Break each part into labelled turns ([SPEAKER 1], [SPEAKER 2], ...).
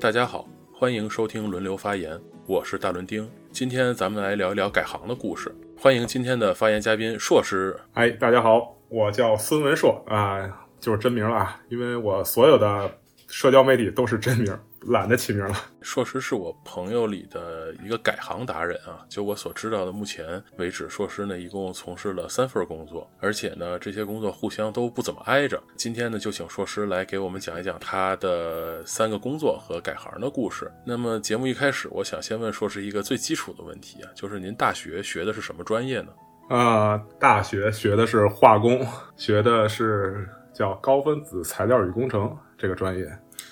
[SPEAKER 1] 大家好，欢迎收听轮流发言，我是大伦丁。今天咱们来聊一聊改行的故事。欢迎今天的发言嘉宾硕士。
[SPEAKER 2] 哎，大家好，我叫孙文硕啊，就是真名了啊，因为我所有的社交媒体都是真名。懒得起名了。
[SPEAKER 1] 硕士是我朋友里的一个改行达人啊。就我所知道的，目前为止，硕士呢一共从事了三份工作，而且呢这些工作互相都不怎么挨着。今天呢就请硕士来给我们讲一讲他的三个工作和改行的故事。那么节目一开始，我想先问硕士一个最基础的问题啊，就是您大学学的是什么专业呢？
[SPEAKER 2] 啊，大学学的是化工，学的是叫高分子材料与工程这个专业。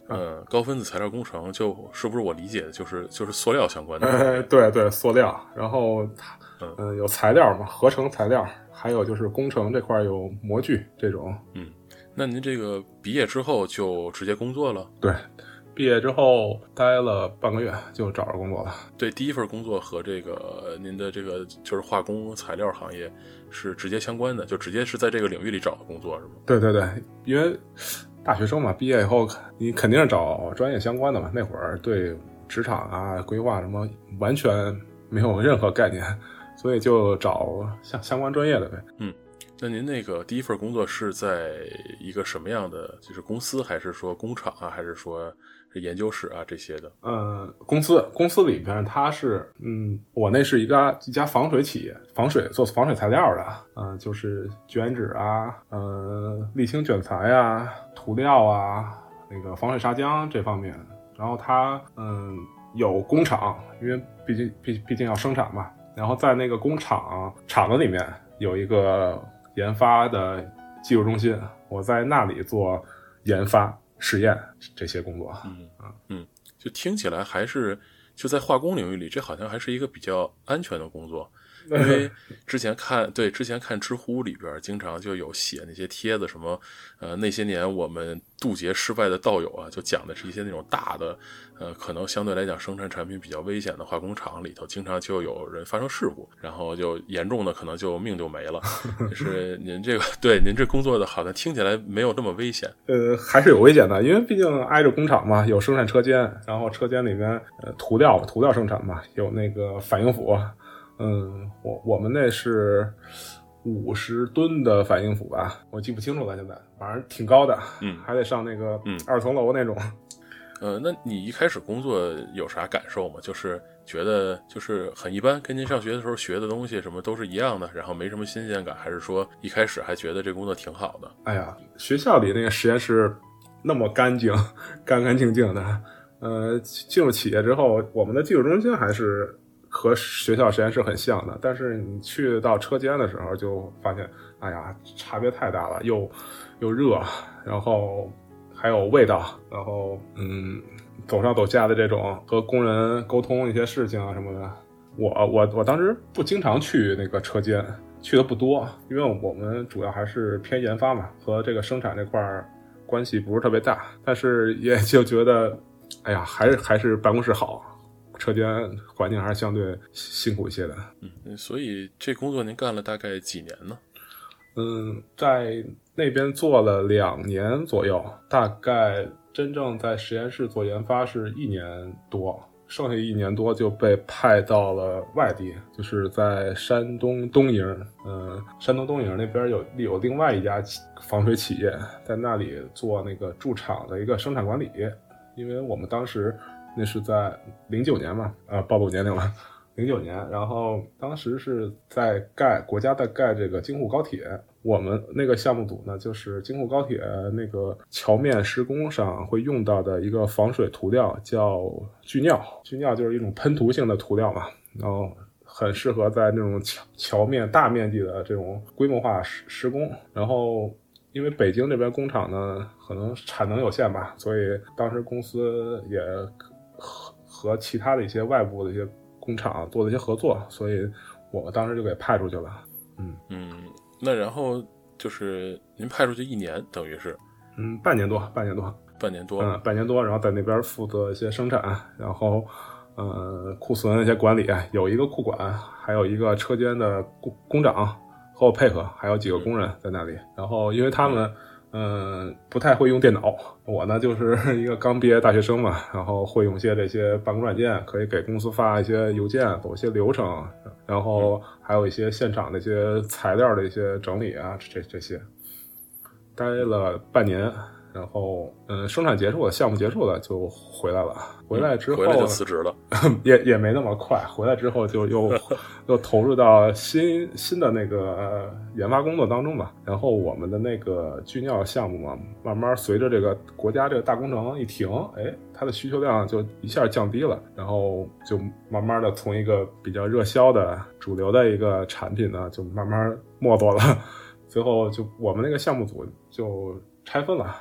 [SPEAKER 1] 呃，高分子材料工程就是不是我理解的，就是就是塑料相关的。
[SPEAKER 2] 呃，对对，塑料。然后它，嗯，有材料嘛，合成材料，还有就是工程这块有模具这种。
[SPEAKER 1] 嗯，那您这个毕业之后就直接工作了？
[SPEAKER 2] 对，毕业之后待了半个月就找着工作了。
[SPEAKER 1] 对，第一份工作和这个您的这个就是化工材料行业是直接相关的，就直接是在这个领域里找的工作是吗？
[SPEAKER 2] 对对对，因为。大学生嘛，毕业以后你肯定是找专业相关的嘛。那会儿对职场啊、规划什么完全没有任何概念，所以就找相相关专业的呗。
[SPEAKER 1] 嗯，那您那个第一份工作是在一个什么样的就是公司，还是说工厂啊，还是说？研究室啊，这些的。
[SPEAKER 2] 呃，公司公司里边，它是，嗯，我那是一家一家防水企业，防水做防水材料的，嗯，就是卷纸啊，呃，沥青卷材啊，涂料啊，那个防水砂浆这方面。然后它，嗯，有工厂，因为毕竟毕毕竟要生产嘛。然后在那个工厂厂子里面有一个研发的技术中心，我在那里做研发。实验这些工作，
[SPEAKER 1] 嗯啊嗯，就听起来还是就在化工领域里，这好像还是一个比较安全的工作。因为 之前看对之前看知乎里边经常就有写那些帖子，什么呃那些年我们渡劫失败的道友啊，就讲的是一些那种大的呃可能相对来讲生产产品比较危险的化工厂里头，经常就有人发生事故，然后就严重的可能就命就没了。就是您这个对您这工作的好像听起来没有那么危险，
[SPEAKER 2] 呃还是有危险的，因为毕竟挨着工厂嘛，有生产车间，然后车间里面呃涂料涂料生产嘛，有那个反应釜。嗯，我我们那是五十吨的反应釜吧，我记不清楚了。现在反正挺高的，
[SPEAKER 1] 嗯，
[SPEAKER 2] 还得上那个二层楼那种。
[SPEAKER 1] 呃，那你一开始工作有啥感受吗？就是觉得就是很一般，跟您上学的时候学的东西什么都是一样的，然后没什么新鲜感，还是说一开始还觉得这工作挺好的？
[SPEAKER 2] 哎呀，学校里那个实验室那么干净，干干净净的。呃，进入企业之后，我们的技术中心还是。和学校实验室很像的，但是你去到车间的时候，就发现，哎呀，差别太大了，又又热，然后还有味道，然后嗯，走上走下的这种和工人沟通一些事情啊什么的，我我我当时不经常去那个车间，去的不多，因为我们主要还是偏研发嘛，和这个生产这块关系不是特别大，但是也就觉得，哎呀，还是还是办公室好。车间环境还是相对辛苦一些的，
[SPEAKER 1] 嗯，所以这工作您干了大概几年呢？
[SPEAKER 2] 嗯，在那边做了两年左右，大概真正在实验室做研发是一年多，剩下一年多就被派到了外地，就是在山东东营，嗯，山东东营那边有有另外一家防水企业，在那里做那个驻厂的一个生产管理，因为我们当时。那是在零九年嘛，呃，暴露年龄了，零九年。然后当时是在盖国家在盖这个京沪高铁，我们那个项目组呢，就是京沪高铁那个桥面施工上会用到的一个防水涂料，叫聚尿。聚尿就是一种喷涂性的涂料嘛，然后很适合在那种桥桥面大面积的这种规模化施施工。然后因为北京这边工厂呢，可能产能有限吧，所以当时公司也。和和其他的一些外部的一些工厂做的一些合作，所以我当时就给派出去了。
[SPEAKER 1] 嗯嗯，那然后就是您派出去一年，等于是
[SPEAKER 2] 嗯半年多，半年多，
[SPEAKER 1] 半年多，
[SPEAKER 2] 嗯半年多，然后在那边负责一些生产，然后呃库存一些管理，有一个库管，还有一个车间的工工长和我配合，还有几个工人在那里。然后因为他们嗯，不太会用电脑。我呢就是一个刚毕业大学生嘛，然后会用些这些办公软件，可以给公司发一些邮件，走一些流程，然后还有一些现场的一些材料的一些整理啊，这这些。待了半年，然后嗯，生产结束了，项目结束了，就回来了。回来之后，
[SPEAKER 1] 回来就辞职了，
[SPEAKER 2] 也也没那么快。回来之后就又 又投入到新新的那个研发工作当中吧。然后我们的那个聚尿项目嘛，慢慢随着这个国家这个大工程一停，哎，它的需求量就一下降低了。然后就慢慢的从一个比较热销的主流的一个产品呢，就慢慢没落了。最后就我们那个项目组就拆分了，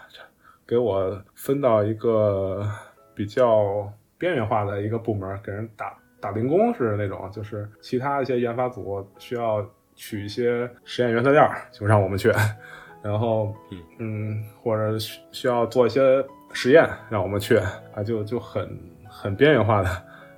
[SPEAKER 2] 给我分到一个。比较边缘化的一个部门，给人打打零工是那种，就是其他一些研发组需要取一些实验原材料，就让我们去，然后嗯，或者需需要做一些实验，让我们去啊，就就很很边缘化的，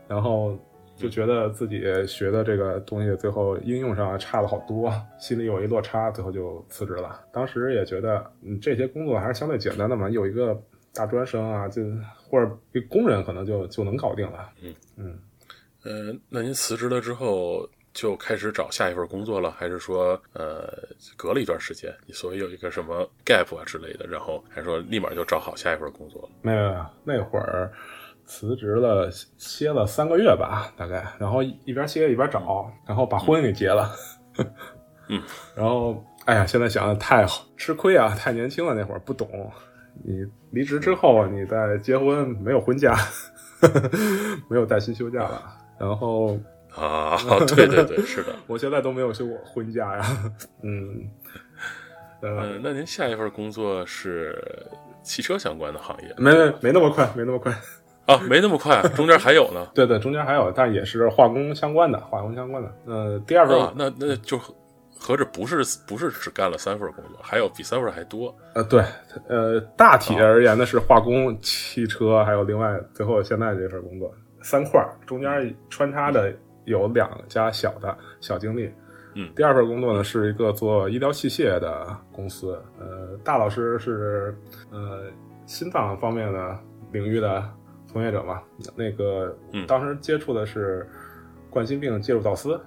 [SPEAKER 2] 然后就觉得自己学的这个东西最后应用上差了好多，心里有一落差，最后就辞职了。当时也觉得嗯，这些工作还是相对简单的嘛，有一个。大专生啊，就或者一工人可能就就能搞定了。
[SPEAKER 1] 嗯嗯，呃，那您辞职了之后就开始找下一份工作了，还是说呃隔了一段时间，你所谓有一个什么 gap 啊之类的，然后还是说立马就找好下一份工作了？
[SPEAKER 2] 没有，那会儿辞职了，歇了三个月吧，大概，然后一边歇一边找，然后把婚给结了。
[SPEAKER 1] 嗯，
[SPEAKER 2] 然后哎呀，现在想想太好吃亏啊，太年轻了，那会儿不懂。你离职之后，你再结婚没有婚假，没有带薪休假了。然后
[SPEAKER 1] 啊，对对对，是的，
[SPEAKER 2] 我现在都没有休过婚假呀。嗯，
[SPEAKER 1] 呃，那您下一份工作是汽车相关的行业？
[SPEAKER 2] 没没没那么快，没那么快
[SPEAKER 1] 啊，没那么快，中间还有呢。
[SPEAKER 2] 对对，中间还有，但也是化工相关的，化工相关的。呃，第二份，
[SPEAKER 1] 那那就。合着不是不是只干了三份工作，还有比三份还多。
[SPEAKER 2] 呃，对，呃，大体而言呢是化工、汽车，还有另外最后现在这份工作三块中间穿插的有两家小的小经历。
[SPEAKER 1] 嗯，
[SPEAKER 2] 第二份工作呢是一个做医疗器械的公司。呃，大老师是呃心脏方面的领域的从业者嘛？那个当时接触的是冠心病介入导丝，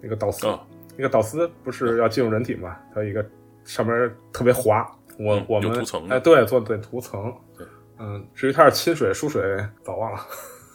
[SPEAKER 2] 那个导丝。那个导丝不是要进入人体嘛？它有一个上面特别滑，我我们哎对做对涂层，嗯，至于它是亲水疏水早忘了。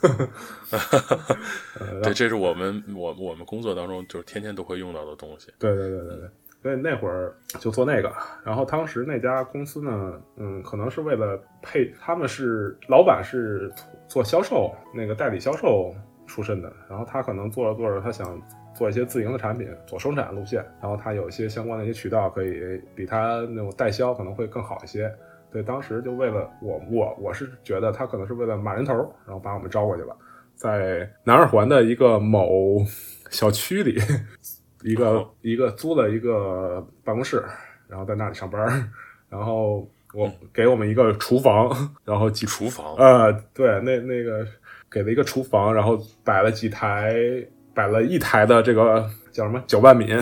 [SPEAKER 1] 对，这是我们我我们工作当中就是天天都会用到的东西。
[SPEAKER 2] 对对对对对，所以那会儿就做那个。然后当时那家公司呢，嗯，可能是为了配，他们是老板是做销售那个代理销售出身的，然后他可能做着做着，他想。做一些自营的产品，走生产路线，然后他有一些相关的一些渠道，可以比他那种代销可能会更好一些。对，当时就为了我，我我是觉得他可能是为了马人头，然后把我们招过去了，在南二环的一个某小区里，一个一个租了一个办公室，然后在那里上班，然后我给我们一个厨房，然后几
[SPEAKER 1] 厨房，
[SPEAKER 2] 呃，对，那那个给了一个厨房，然后摆了几台。摆了一台的这个叫什么搅拌皿，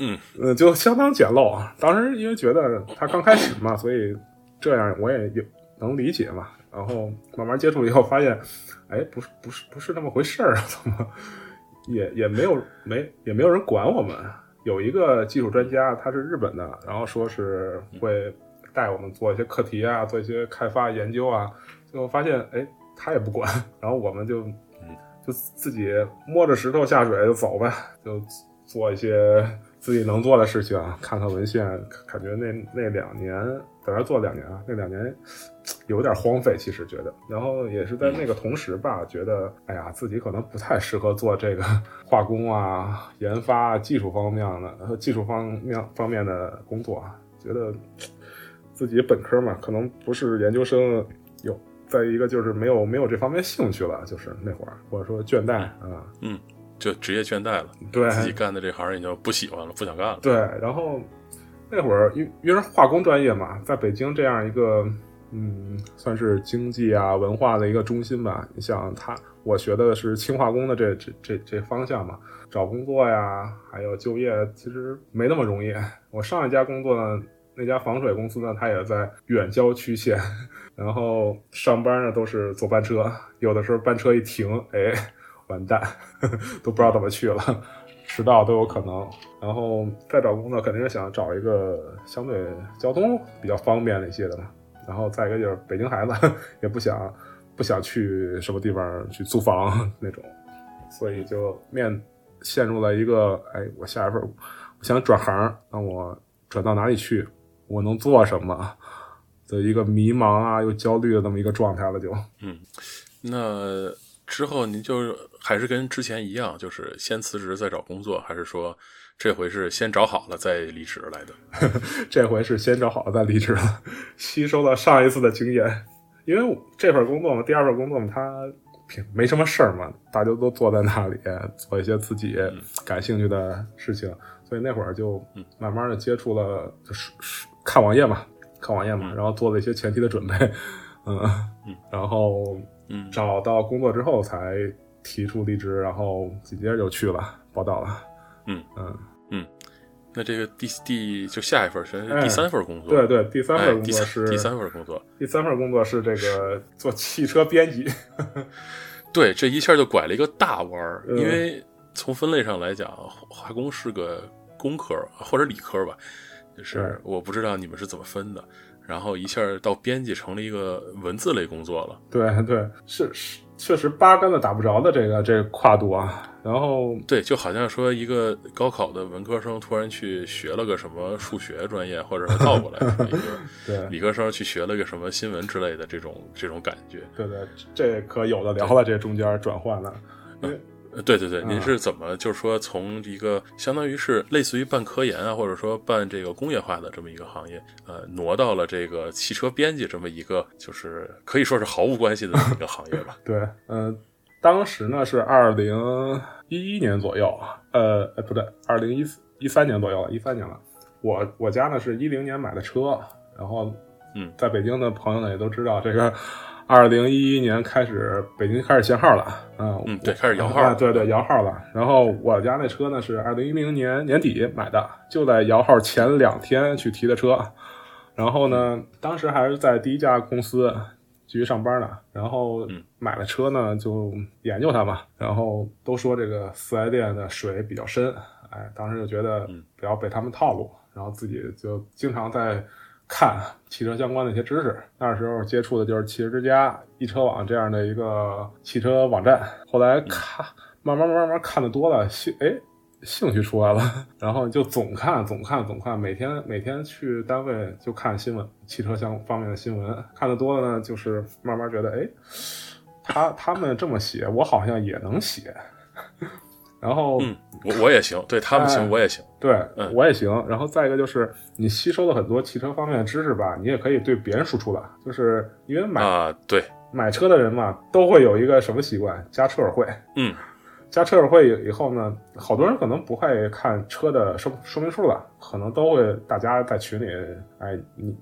[SPEAKER 1] 嗯
[SPEAKER 2] 嗯，就相当简陋。当时因为觉得他刚开始嘛，所以这样我也有能理解嘛。然后慢慢接触以后，发现，哎，不是不是不是那么回事儿，怎么也也没有没也没有人管我们。有一个技术专家，他是日本的，然后说是会带我们做一些课题啊，做一些开发研究啊。最后发现，哎，他也不管，然后我们就。就自己摸着石头下水就走呗，就做一些自己能做的事情啊，看看文献。感觉那那两年在那做两年啊，那两年有点荒废，其实觉得。然后也是在那个同时吧，觉得哎呀，自己可能不太适合做这个 化工啊、研发、技术方面的、技术方面方面的工作啊，觉得自己本科嘛，可能不是研究生有。再一个就是没有没有这方面兴趣了，就是那会儿或者说倦怠
[SPEAKER 1] 啊，嗯，就职业倦怠了，
[SPEAKER 2] 对，
[SPEAKER 1] 自己干的这行也就不喜欢了，不想干了。
[SPEAKER 2] 对，然后那会儿因因为化工专业嘛，在北京这样一个嗯，算是经济啊文化的一个中心吧。你像他，我学的是轻化工的这这这这方向嘛，找工作呀，还有就业，其实没那么容易。我上一家工作呢，那家防水公司呢，它也在远郊区县，然后上班呢都是坐班车，有的时候班车一停，哎，完蛋，都不知道怎么去了，迟到都有可能。然后再找工作，肯定是想找一个相对交通比较方便的一些的嘛。然后再一个就是北京孩子 也不想不想去什么地方去租房 那种，所以就面陷入了一个哎，我下一份我想转行，那我转到哪里去？我能做什么的一个迷茫啊，又焦虑的这么一个状态了，就
[SPEAKER 1] 嗯，那之后您就还是跟之前一样，就是先辞职再找工作，还是说这回是先找好了再离职来的？
[SPEAKER 2] 这回是先找好了再离职了，吸收了上一次的经验，因为这份工作嘛，第二份工作嘛，它没什么事儿嘛，大家都坐在那里做一些自己感兴趣的事情，所以那会儿就慢慢的接触了，就是看网页嘛，看网页嘛，然后做了一些前期的准备，嗯，然后
[SPEAKER 1] 嗯。
[SPEAKER 2] 找到工作之后才提出离职，然后紧接着就去了报道了，
[SPEAKER 1] 嗯。
[SPEAKER 2] 嗯。
[SPEAKER 1] 嗯，那这个第第就下一份是
[SPEAKER 2] 哎
[SPEAKER 1] 第三份工作，
[SPEAKER 2] 对对，第三
[SPEAKER 1] 哎，
[SPEAKER 2] 份工作是
[SPEAKER 1] 第三份工作，
[SPEAKER 2] 第三份工作是这个做汽车编辑，
[SPEAKER 1] 对，这一下就拐了一个大弯儿，
[SPEAKER 2] 嗯。
[SPEAKER 1] 因为从分类上来讲，化工是个工科或者理科吧，就是我不知道你们是怎么分的。然后一下到编辑成了一个文字类工作了，
[SPEAKER 2] 对对，是是，确实八竿子打不着的这个这个跨度啊。然后
[SPEAKER 1] 对，就好像说一个高考的文科生突然去学了个什么数学专业，或者是倒过来说一个
[SPEAKER 2] 对
[SPEAKER 1] 理科生去学了个什么新闻之类的这种这种感觉。
[SPEAKER 2] 对对，这可有的聊了，这中间转换了，因为
[SPEAKER 1] 呃对对对，
[SPEAKER 2] 嗯
[SPEAKER 1] 您是怎么就是说从一个相当于是类似于办科研啊，或者说办这个工业化的这么一个行业，呃，挪到了这个汽车编辑这么一个就是可以说是毫无关系的这么一个行业吧？
[SPEAKER 2] 对，嗯、当时呢是二零一一年左右，呃，呃不对，二零一一三年左右了，一三年了。我我家呢是一零年买的车，然后
[SPEAKER 1] 嗯，
[SPEAKER 2] 在北京的朋友呢也都知道，这个二零一一年开始北京开始限号了，啊
[SPEAKER 1] 嗯对开始摇号
[SPEAKER 2] 啊对对摇号了。然后我家那车呢是二零一零年年底买的，就在摇号前两天去提的车。然后呢，当时还是在第一家公司继续上班呢。然后
[SPEAKER 1] 嗯
[SPEAKER 2] 买了车呢，就研究它嘛。然后都说这个四 S 店的水比较深，哎，当时就觉得
[SPEAKER 1] 嗯
[SPEAKER 2] 不要被他们套路，然后自己就经常在看汽车相关的一些知识。那时候接触的就是汽车之家、易车网这样的一个汽车网站。后来看，慢慢慢慢看的多了，兴哎兴趣出来了，然后就总看总看总看，每天每天去单位就看新闻，汽车相方面的新闻，看的多了呢，就是慢慢觉得哎，他他们这么写，我好像也能写。然后，
[SPEAKER 1] 嗯，我我也行，对他们
[SPEAKER 2] 哎
[SPEAKER 1] 行，我也行，
[SPEAKER 2] 对，
[SPEAKER 1] 嗯
[SPEAKER 2] 我也行。然后再一个就是，你吸收了很多汽车方面的知识吧，你也可以对别人输出了。就是因为买、
[SPEAKER 1] 啊，对，
[SPEAKER 2] 买车的人嘛，都会有一个什么习惯，加车友会。
[SPEAKER 1] 嗯，
[SPEAKER 2] 加车友会以后呢，好多人可能不会看车的说说明书了，可能都会大家在群里，哎，你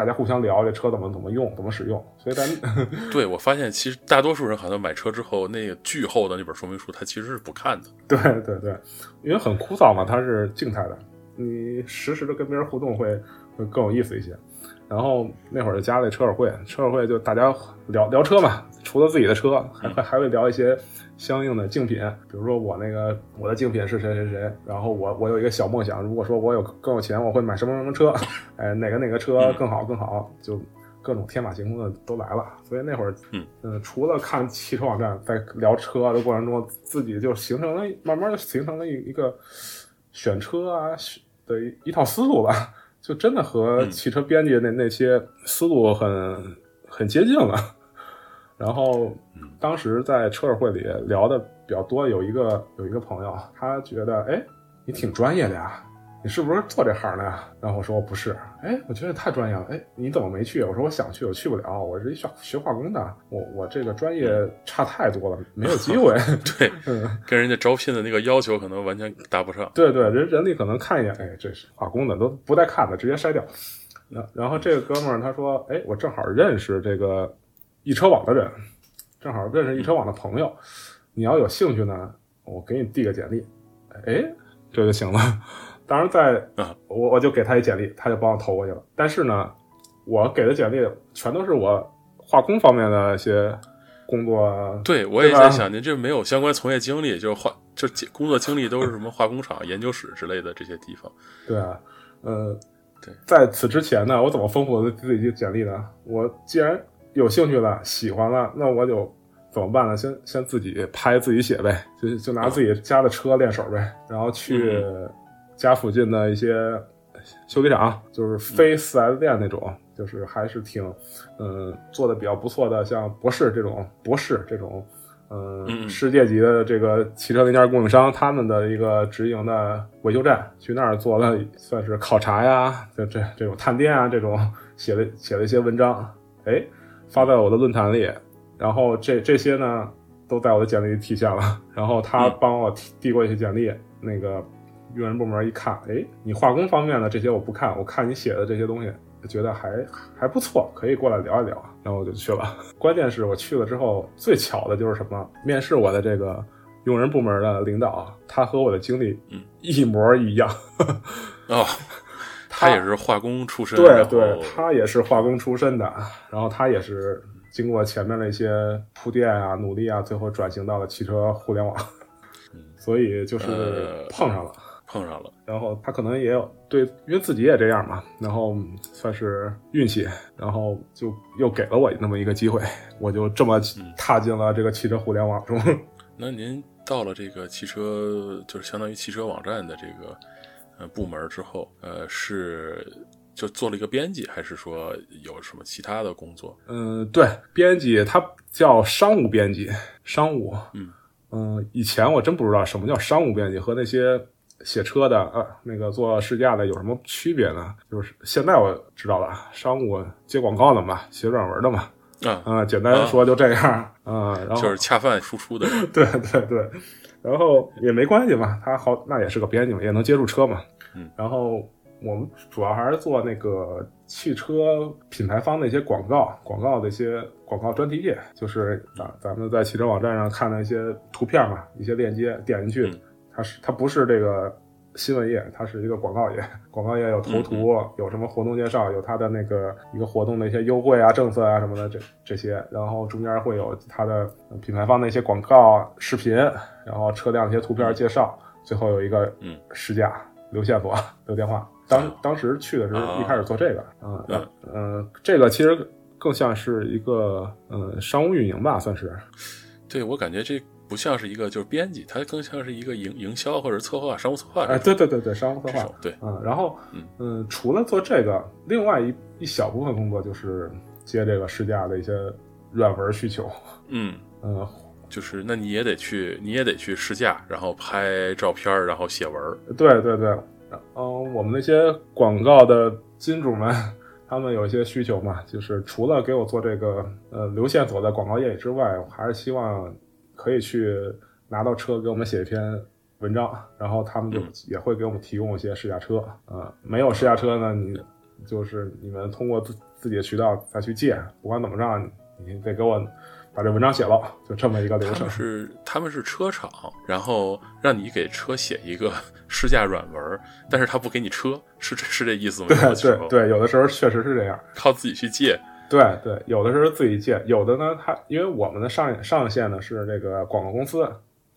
[SPEAKER 2] 大家互相聊这车怎么怎么用，怎么使用。所以咱
[SPEAKER 1] 对我发现其实大多数人好像买车之后，那个巨厚的那本说明书，他其实是不看的。
[SPEAKER 2] 对对对，因为很枯燥嘛，它是静态的，你实时的跟别人互动会会更有意思一些。然后那会儿就加了车友会，车友会就大家聊聊车嘛，除了自己的车，还会还会聊一些相应的竞品，比如说我那个我的竞品是谁谁谁，然后我我有一个小梦想，如果说我有更有钱，我会买什么什么车，哎，哪个哪个车更好更好，就各种天马行空的都来了。所以那会儿，
[SPEAKER 1] 嗯
[SPEAKER 2] 呃除了看汽车网站，在聊车的过程中，自己就形成了慢慢的形成了一一个选车啊的一一套思路吧。就真的和汽车编辑那那些思路很很接近了。然后当时在车友会里聊的比较多，有一个有一个朋友，他觉得哎，你挺专业的呀，你是不是做这行的呀？然后我说我不是，哎，我觉得太专业了，哎，你怎么没去？我说我想去，我去不了，我是一学学化工的，我我这个专业差太多了，没有机会。
[SPEAKER 1] 对，
[SPEAKER 2] 嗯，
[SPEAKER 1] 跟人家招聘的那个要求可能完全搭不上。
[SPEAKER 2] 对对，人人力可能看一眼，哎，这是化工的，都不带看的，直接筛掉。然然后这个哥们儿他说，哎，我正好认识这个易车网的人，正好认识易车网的朋友，你要有兴趣呢，我给你递个简历，哎，这就行了。当然在
[SPEAKER 1] 啊
[SPEAKER 2] 我我就给他一简历，他就帮我投过去了。但是呢，我给的简历全都是我化工方面的一些工作，
[SPEAKER 1] 对，我也在想，您这没有相关从业经历，就是化就是工作经历都是什么化工厂、研究室之类的这些地方。
[SPEAKER 2] 对啊，呃，
[SPEAKER 1] 对，
[SPEAKER 2] 在此之前呢，我怎么丰富我自己的简历呢？我既然有兴趣了，喜欢了，那我就怎么办呢？先先自己拍自己写呗，就就拿自己家的车练手呗，然后去家附近的一些修理厂，就是非四 S 店那种，就是还是挺嗯、做的比较不错的，像博士这种博士这种。嗯，
[SPEAKER 1] 嗯。
[SPEAKER 2] 世界级的这个汽车零件供应商，他们的一个直营的维修站，去那儿做了算是考察呀，这这这种探店啊，这种写了写了一些文章，哎，发在我的论坛里，然后这这些呢都在我的简历里体现了，然后他
[SPEAKER 1] 嗯。
[SPEAKER 2] 帮我递递过一些简历，那个用人部门一看，哎，你化工方面的这些我不看，我看你写的这些东西，觉得还还不错，可以过来聊一聊，然后我就去了。关键是我去了之后，最巧的就是什么？面试我的这个用人部门的领导，他和我的经历
[SPEAKER 1] 嗯
[SPEAKER 2] 一模一样。
[SPEAKER 1] 哦，
[SPEAKER 2] 他
[SPEAKER 1] 他也是化工出身，
[SPEAKER 2] 对对，他也是化工出身的，然后他也是经过前面的一些铺垫啊、努力啊，最后转型到了汽车互联网，所以就是
[SPEAKER 1] 呃
[SPEAKER 2] 碰上了。
[SPEAKER 1] 碰上了。
[SPEAKER 2] 然后他可能也有对，因为自己也这样嘛，然后算是运气，然后就又给了我那么一个机会，我就这么踏进了这个汽车互联网中。
[SPEAKER 1] 那您到了这个汽车，就是相当于汽车网站的这个呃部门之后，呃，是就做了一个编辑，还是说有什么其他的工作？
[SPEAKER 2] 嗯，对，编辑他叫商务编辑，商务。
[SPEAKER 1] 嗯
[SPEAKER 2] 嗯，以前我真不知道什么叫商务编辑和那些写车的啊，那个做试驾的有什么区别呢？就是现在我知道了，商务接广告的嘛，写软文的嘛，
[SPEAKER 1] 啊，
[SPEAKER 2] 嗯、简单说就这样，啊、然后
[SPEAKER 1] 就是恰饭输出的。
[SPEAKER 2] 对对对，然后也没关系嘛，他好那也是个编辑嘛，也能接触车嘛。
[SPEAKER 1] 嗯，
[SPEAKER 2] 然后我们主要还是做那个汽车品牌方的一些广告，广告的一些广告专题页，就是咱咱们在汽车网站上看的一些图片嘛，一些链接点进去，
[SPEAKER 1] 嗯
[SPEAKER 2] 它是它不是这个。新闻页，它是一个广告页，广告页有投图，有什么活动介绍，有它的那个一个活动的一些优惠啊、政策啊什么的，这这些，然后中间会有它的呃品牌方的一些广告视频，然后车辆的一些图片介绍，最后有一个
[SPEAKER 1] 嗯。
[SPEAKER 2] 试驾留线索、留电话。当当时去的时候
[SPEAKER 1] 哦
[SPEAKER 2] 一开始做这个，嗯
[SPEAKER 1] 嗯。
[SPEAKER 2] 嗯，这个其实更像是一个嗯商务运营吧，算是。
[SPEAKER 1] 对我感觉这不像是一个就是编辑，它更像是一个营营销或者策划、商务策划
[SPEAKER 2] 哎，对对对对，商务策划。。
[SPEAKER 1] 对，
[SPEAKER 2] 嗯，然后
[SPEAKER 1] 嗯
[SPEAKER 2] 嗯，除了做这个，另外一一小部分工作就是接这个试驾的一些软文需求。
[SPEAKER 1] 嗯，
[SPEAKER 2] 嗯，
[SPEAKER 1] 就是那你也得去，你也得去试驾，然后拍照片，然后写文。
[SPEAKER 2] 对对对，嗯，我们那些广告的金主们，他们有一些需求嘛，就是除了给我做这个呃留线索的广告页之外，我还是希望可以去拿到车给我们写一篇文章，然后他们就
[SPEAKER 1] 嗯
[SPEAKER 2] 也会给我们提供一些试驾车啊、呃没有试驾车呢，你就是你们通过自自己的渠道再去借，不管怎么着，你得给我把这文章写了，就这么一个流程
[SPEAKER 1] 他们。是他们是车厂，然后让你给车写一个 试驾软文，但是他不给你车，是这是这意思吗？
[SPEAKER 2] 对对，对，有的时候确实是这样。
[SPEAKER 1] 靠自己去借。
[SPEAKER 2] 对对，有的时候自己借，有的呢，他因为我们的上上线呢是这个广告公司，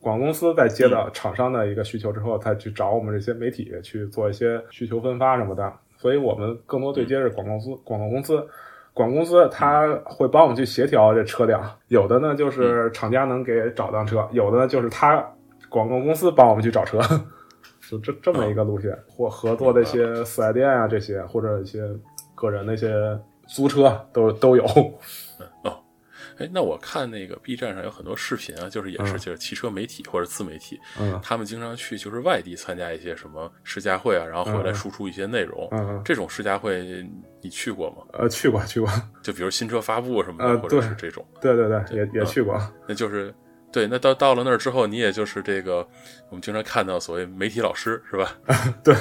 [SPEAKER 2] 广告公司在接到厂商的一个需求之后，再去找我们这些媒体去做一些需求分发什么的，所以我们更多对接是广告公司，广告公司。广告公司他会帮我们去协调这车辆，有的呢就是厂家能给找辆车，有的呢就是他广告公司帮我们去找车，就这这么一个路线，或合作的一些四 S 店啊这些，或者一些个人的一些租车都都有。
[SPEAKER 1] 哦哎，那我看那个 B 站上有很多视频啊，就是也是
[SPEAKER 2] 嗯
[SPEAKER 1] 就是汽车媒体或者自媒体，
[SPEAKER 2] 嗯
[SPEAKER 1] 他们经常去就是外地参加一些什么试驾会啊，然后回来
[SPEAKER 2] 嗯嗯
[SPEAKER 1] 输出一些内容。
[SPEAKER 2] 嗯嗯
[SPEAKER 1] 这种试驾会你去过吗？
[SPEAKER 2] 呃，去过去过，
[SPEAKER 1] 就比如新车发布什么的，
[SPEAKER 2] 呃
[SPEAKER 1] 或者是这种，
[SPEAKER 2] 对对对，也也去过。
[SPEAKER 1] 那就是对。那到到了那儿之后，你也就是这个我们经常看到所谓媒体老师是吧？
[SPEAKER 2] 对，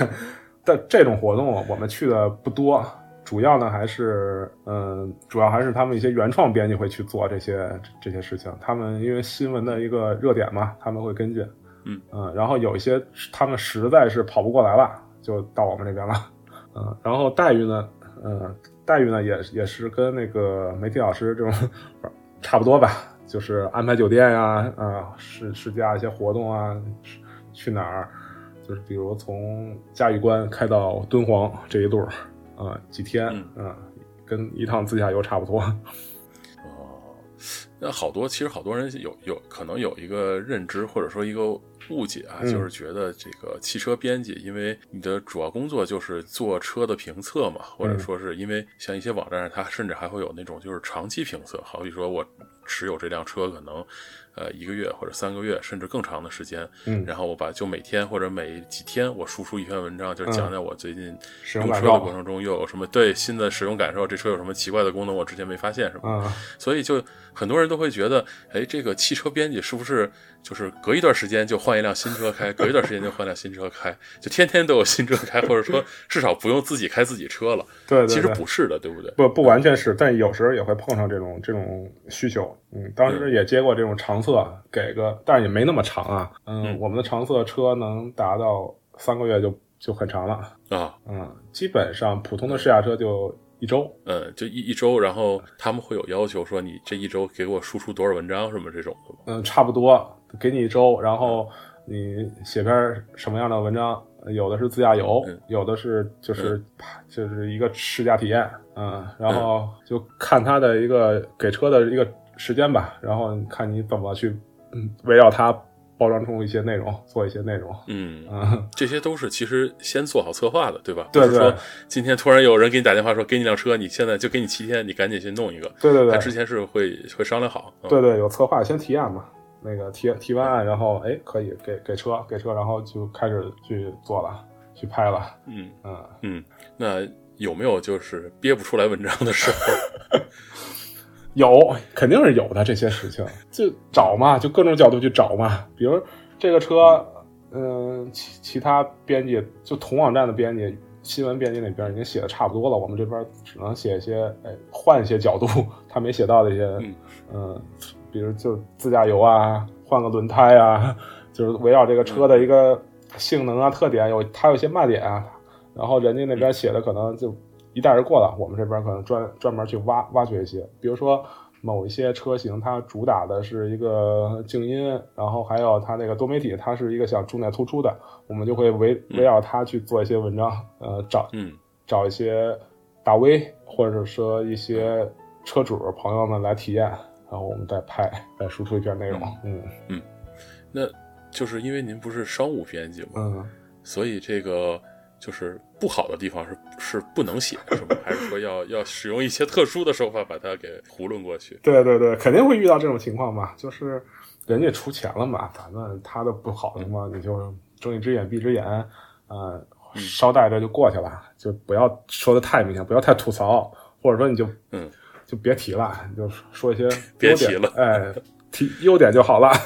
[SPEAKER 2] 但这种活动我们去的不多，主要呢还是嗯，主要还是他们一些原创编辑会去做这些这些事情。他们因为新闻的一个热点嘛，他们会跟进。
[SPEAKER 1] 嗯
[SPEAKER 2] 然后有一些他们实在是跑不过来了，就到我们这边了。嗯，然后待遇呢，嗯，待遇呢也也是跟那个媒体老师这种 差不多吧，就是安排酒店呀，啊，试试驾一些活动啊，去哪儿，就是比如从嘉峪关开到敦煌这一路，啊，几天，嗯，跟一趟自驾游差不多。
[SPEAKER 1] 哦，那好多其实好多人有有可能有一个认知或者说一个。误解啊，就是觉得这个汽车编辑，因为你的主要工作就是做车的评测嘛，或者说是因为像一些网站上，它甚至还会有那种就是长期评测，好比说我持有这辆车可能。呃，一个月或者三个月，甚至更长的时间，
[SPEAKER 2] 嗯，
[SPEAKER 1] 然后我把就每天或者每几天，我输出一篇文章，就讲讲我最近
[SPEAKER 2] 用
[SPEAKER 1] 车的过程中又有什么对新的使用感受，这车有什么奇怪的功能，我之前没发现什么，所以就很多人都会觉得，哎，这个汽车编辑是不是就是隔一段时间就换一辆新车开，隔一段时间就换辆新车开，就天天都有新车开，或者说至少不用自己开自己车了？
[SPEAKER 2] 对，
[SPEAKER 1] 其实不是的，对不对？
[SPEAKER 2] 不不完全是，但有时候也会碰上这种这种需求。嗯，当时也接过这种长测，给个，但是也没那么长啊。嗯，我们的长测车能达到三个月就就很长了
[SPEAKER 1] 啊。
[SPEAKER 2] 嗯，基本上普通的试驾车就一周。
[SPEAKER 1] 嗯，就一一周，然后他们会有要求说你这一周给我输出多少文章什么这种的吗？
[SPEAKER 2] 嗯，差不多，给你一周，然后你写篇什么样的文章？有的是自驾游，有的是就是就是一个试驾体验。嗯，然后就看他的一个给车的一个。时间吧，然后看你怎么去，嗯，围绕它包装出一些内容，做一些内容，
[SPEAKER 1] 嗯嗯，这些都是其实先做好策划的，对吧？
[SPEAKER 2] 对
[SPEAKER 1] 对。说今天突然有人给你打电话说给你辆车，你现在就给你七天，你赶紧去弄一个。
[SPEAKER 2] 对对对。
[SPEAKER 1] 他之前是会会商量好。
[SPEAKER 2] 对对，有策划先提案嘛，那个提提完案，然后哎可以给给车给车，然后就开始去做了，去拍了。
[SPEAKER 1] 嗯
[SPEAKER 2] 嗯
[SPEAKER 1] 嗯，那有没有就是憋不出来文章的时候？
[SPEAKER 2] 有，肯定是有的这些事情，就找嘛，就各种角度去找嘛。比如这个车，嗯，其其他编辑就同网站的编辑，新闻编辑那边已经写的差不多了，我们这边只能写一些，哎，换一些角度，他没写到的一些，嗯，比如就自驾游啊，换个轮胎啊，就是围绕这个车的一个性能啊、特点，有它有些卖点啊，然后人家那边写的可能就。一带而过了，我们这边可能专专门去挖挖掘一些，比如说某一些车型，它主打的是一个静音，然后还有它那个多媒体，它是一个想重点突出的，我们就会围围绕它去做一些文章，呃，找
[SPEAKER 1] 嗯。
[SPEAKER 2] 找一些大 V 或者说一些车主朋友们来体验，然后我们再拍再输出一篇内容，
[SPEAKER 1] 嗯。嗯，那就是因为您不是商务编辑嘛，
[SPEAKER 2] 嗯，
[SPEAKER 1] 所以这个。就是不好的地方是是不能写，是吗？还是说要 要使用一些特殊的手法把它给糊弄过去？
[SPEAKER 2] 对对对，肯定会遇到这种情况嘛。就是人家出钱了嘛，反正他的不好的嘛，你就睁一只眼闭一只眼，呃，捎带着就过去了，就不要说的太明显，不要太吐槽，或者说你就
[SPEAKER 1] 嗯，
[SPEAKER 2] 就别提了，你就说一些
[SPEAKER 1] 别提了，
[SPEAKER 2] 哎，提优点就好了。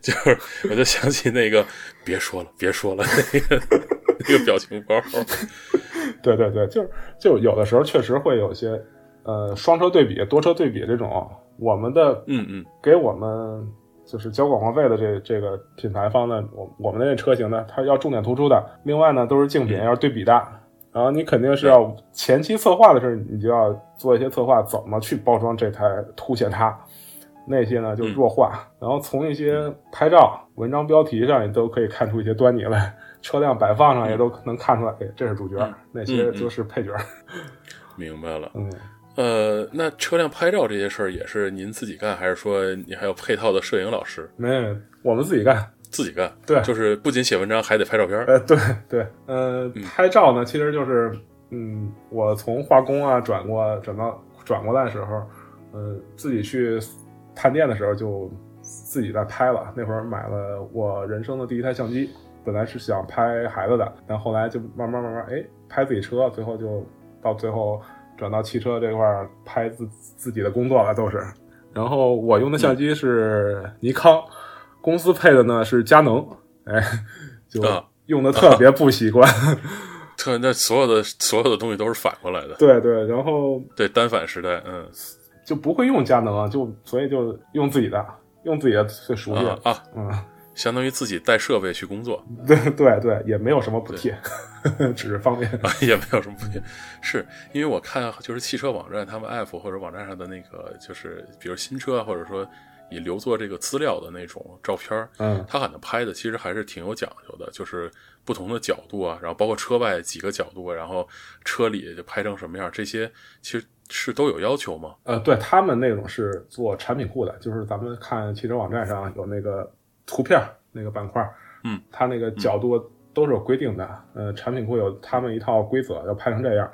[SPEAKER 1] 就是我就想起那个，别说了，别说了那个。一个表情包，
[SPEAKER 2] 对对对，就是就有的时候确实会有些，呃，双车对比、多车对比这种，我们的
[SPEAKER 1] 嗯嗯，
[SPEAKER 2] 给我们就是交广告费的这这个品牌方呢，我我们的这车型呢，它要重点突出的，另外呢都是竞品要对比的，然后你肯定是要前期策划的时候，你就要做一些策划，怎么去包装这台，凸显它。那些呢就弱化，然后从一些拍照、文章标题上，你都可以看出一些端倪来。车辆摆放上也都能看出来，哎，这是主角，那些就是配角。
[SPEAKER 1] 明白了。
[SPEAKER 2] 嗯，
[SPEAKER 1] 呃，那车辆拍照这些事儿也是您自己干，还是说你还有配套的摄影老师？
[SPEAKER 2] 没有，我们自己干，
[SPEAKER 1] 自己干。
[SPEAKER 2] 对，
[SPEAKER 1] 就是不仅写文章，还得拍照片。
[SPEAKER 2] 呃，对对，呃，拍照呢，其实就是，嗯，我从化工啊转过转到转过来的时候，呃，自己去。探店的时候就自己在拍了，那会儿买了我人生的第一台相机，本来是想拍孩子的，但后来就慢慢慢慢，哎，拍自己车，最后就到最后转到汽车这块儿拍自自己的工作了，都是。然后我用的相机是尼康，公司配的呢是佳能，哎，就用的特别不习惯。
[SPEAKER 1] 特那所有的所有的东西都是反过来的。
[SPEAKER 2] 对对，然后
[SPEAKER 1] 对单反时代，嗯。
[SPEAKER 2] 就不会用佳能，就所以就用自己的，用自己的最熟悉
[SPEAKER 1] 啊，
[SPEAKER 2] 嗯，
[SPEAKER 1] 相当于自己带设备去工作，
[SPEAKER 2] 对对对，也没有什么补贴，只是方便。
[SPEAKER 1] 也没有什么补贴。是因为我看就是汽车网站，他们 app 或者网站上的那个，就是比如新车，或者说你留作这个资料的那种照片儿，
[SPEAKER 2] 嗯
[SPEAKER 1] 他可能拍的其实还是挺有讲究的，就是不同的角度啊，然后包括车外几个角度啊，然后车里就拍成什么样，这些其实是都有要求吗？
[SPEAKER 2] 呃，对他们那种是做产品库的，就是咱们看汽车网站上有那个图片那个板块，
[SPEAKER 1] 嗯，
[SPEAKER 2] 它那个角度都是有规定的。呃，产品库有他们一套规则，要拍成这样。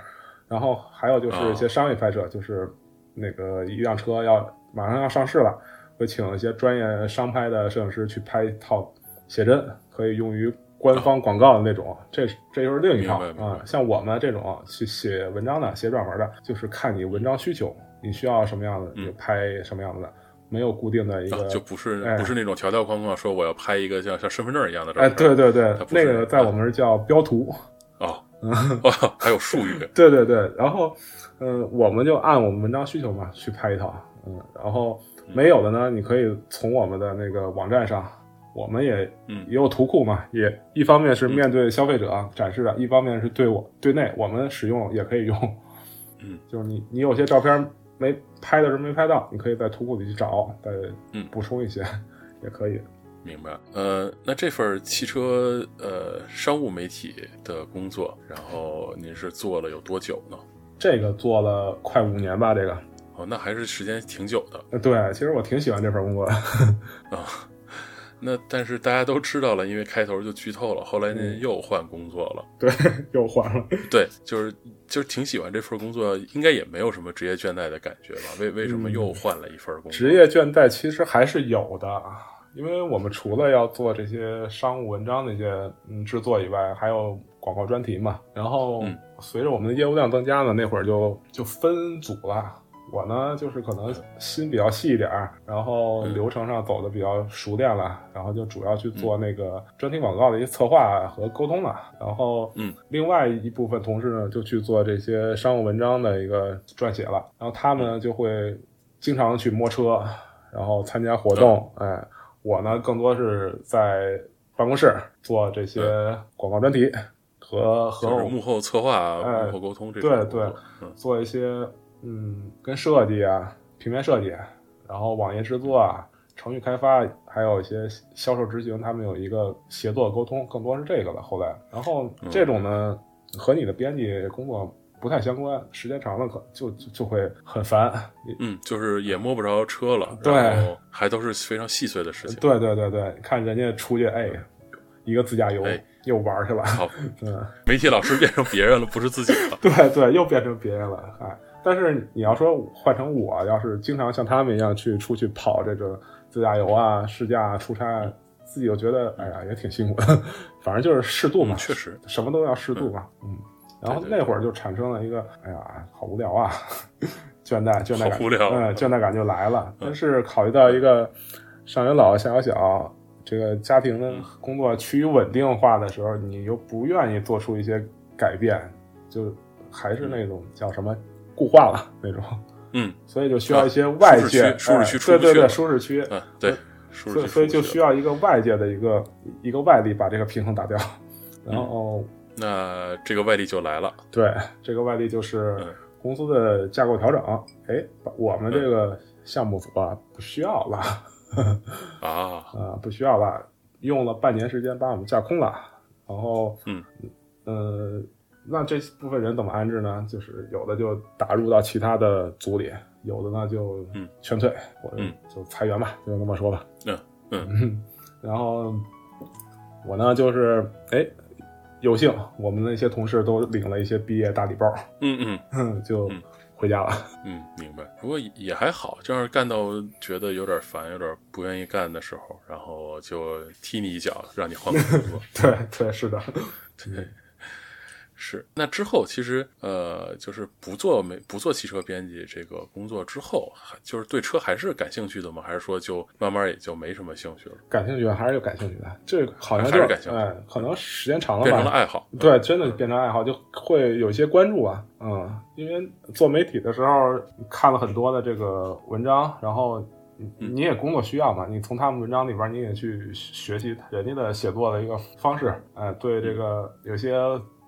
[SPEAKER 2] 然后还有就是一些商业拍摄，就是那个一辆车要马上要上市了，会请一些专业商拍的摄影师去拍一套写真，可以用于官方广告的那种。这这就是另一套啊。像我们这种去写文章的、写软文的，就是看你文章需求，你需要什么样的
[SPEAKER 1] 嗯
[SPEAKER 2] 就拍什么样子的，没有固定的一个。
[SPEAKER 1] 啊，就不是、
[SPEAKER 2] 哎
[SPEAKER 1] 不是那种条条框框说我要拍一个像像身份证一样的照
[SPEAKER 2] 哎，
[SPEAKER 1] 片。
[SPEAKER 2] 对对对那个在我们这叫标图。
[SPEAKER 1] 哦，哦，还有术语。
[SPEAKER 2] 对对对，然后，嗯、我们就按我们文章需求嘛去拍一套，嗯，然后没有的呢，你可以从我们的那个网站上，我们也
[SPEAKER 1] 嗯
[SPEAKER 2] 也有图库嘛，也一方面是面对消费者展示的，一方面是对我对内我们使用也可以用，
[SPEAKER 1] 嗯，
[SPEAKER 2] 就是你你有些照片没拍的时候没拍到，你可以在图库里去找，再
[SPEAKER 1] 嗯
[SPEAKER 2] 补充一些，也可以。
[SPEAKER 1] 明白，呃，那这份汽车呃商务媒体的工作，然后您是做了有多久呢？
[SPEAKER 2] 这个做了快五年吧，这个，
[SPEAKER 1] 哦，那还是时间挺久的
[SPEAKER 2] 呃对，其实我挺喜欢这份工作的。
[SPEAKER 1] 啊。那但是大家都知道了，因为开头就剧透了，后来您又换工作了。
[SPEAKER 2] 对，又换了。
[SPEAKER 1] 对，就是就是挺喜欢这份工作，应该也没有什么职业倦怠的感觉吧？为为什么又换了一份工作？
[SPEAKER 2] 职业倦怠其实还是有的，因为我们除了要做这些商务文章那些嗯制作以外，还有广告专题嘛。然后
[SPEAKER 1] 嗯
[SPEAKER 2] 随着我们的业务量增加呢，那会儿就就分组了。我呢，就是可能心比较细一点儿，然后
[SPEAKER 1] 嗯
[SPEAKER 2] 流程上走的比较熟练了，然后就主要去做那个专题广告的一些策划和沟通了。然后，
[SPEAKER 1] 嗯，
[SPEAKER 2] 另外一部分同事呢，就去做这些商务文章的一个撰写了。然后他们呢，就会经常去摸车，然后参加活动。哎，我呢，更多是在办公室做这些广告专题和和我
[SPEAKER 1] 幕后策划、
[SPEAKER 2] 哎
[SPEAKER 1] 幕后沟通这种
[SPEAKER 2] 对对做一些嗯跟设计啊、平面设计，然后网页制作啊、程序开发，还有一些销售执行，他们有一个协作沟通，更多是这个了。后来，然后
[SPEAKER 1] 嗯
[SPEAKER 2] 这种呢和你的编辑工作不太相关，时间长了可就就就会很烦。
[SPEAKER 1] 嗯，就是也摸不着车了，
[SPEAKER 2] 对
[SPEAKER 1] 然后还都是非常细碎的事情。
[SPEAKER 2] 对对对对，看人家出去，哎，一个自驾游、
[SPEAKER 1] 哎
[SPEAKER 2] 又玩去了，
[SPEAKER 1] 好，
[SPEAKER 2] 嗯。
[SPEAKER 1] 媒体老师变成别人了，不是自己了。
[SPEAKER 2] 对对，又变成别人了，哎。但是你要说换成我，要是经常像他们一样去出去跑这个自驾游啊、试驾、啊、出差啊，自己又觉得哎呀也挺辛苦的。反正就是适度嘛，
[SPEAKER 1] 嗯 确实，
[SPEAKER 2] 什么都要适度嘛，嗯。然后那会儿就产生了一个，哎呀，好无聊啊，倦怠，倦怠感，
[SPEAKER 1] 好无聊。
[SPEAKER 2] 嗯，倦怠感就来了。但是考虑到一个上有老下有小，这个家庭的工作趋于稳定化的时候，你又不愿意做出一些改变，就还是那种叫什么固化了 那种，
[SPEAKER 1] 嗯。
[SPEAKER 2] 所以就需要一些外界，
[SPEAKER 1] 舒适区
[SPEAKER 2] 对对对，舒适区，
[SPEAKER 1] 嗯，对，舒适
[SPEAKER 2] 所以所以就需要一个外界的一个一个外力把这个平衡打掉，然后。
[SPEAKER 1] 那这个外力就来了。
[SPEAKER 2] 对，这个外力就是
[SPEAKER 1] 嗯。
[SPEAKER 2] 公司的架构调整。哎、把我们这个项目组啊不需要了，
[SPEAKER 1] 啊，
[SPEAKER 2] 啊、不需要了，用了半年时间把我们架空了。然后，
[SPEAKER 1] 嗯，
[SPEAKER 2] 呃，那这部分人怎么安置呢？就是有的就打入到其他的组里，有的呢就
[SPEAKER 1] 嗯
[SPEAKER 2] 劝退，或者
[SPEAKER 1] 嗯
[SPEAKER 2] 就裁员吧，就这么说吧。
[SPEAKER 1] 嗯嗯
[SPEAKER 2] 嗯，然后我呢就是哎。有幸，我们那些同事都领了一些毕业大礼包，
[SPEAKER 1] 嗯嗯
[SPEAKER 2] 就
[SPEAKER 1] 嗯
[SPEAKER 2] 回家了。
[SPEAKER 1] 嗯，明白。不过也还好，正是干到觉得有点烦、有点不愿意干的时候，然后就踢你一脚，让你换工作。
[SPEAKER 2] 对对，是的，
[SPEAKER 1] 对，是。那之后其实呃，就是不做没不做汽车编辑这个工作之后，还就是对车还是感兴趣的吗？还是说就慢慢也就没什么兴趣了，
[SPEAKER 2] 感兴趣还是有感兴趣的。这好像就是
[SPEAKER 1] 感兴趣
[SPEAKER 2] 哎，可能时间长了
[SPEAKER 1] 变成了。爱好？
[SPEAKER 2] 对，真的变成爱好，就会有一些关注啊，嗯，因为做媒体的时候看了很多的这个文章，然后你你也工作需要嘛，你从他们文章里边你也去学习人家的写作的一个方式，呃，对这个有些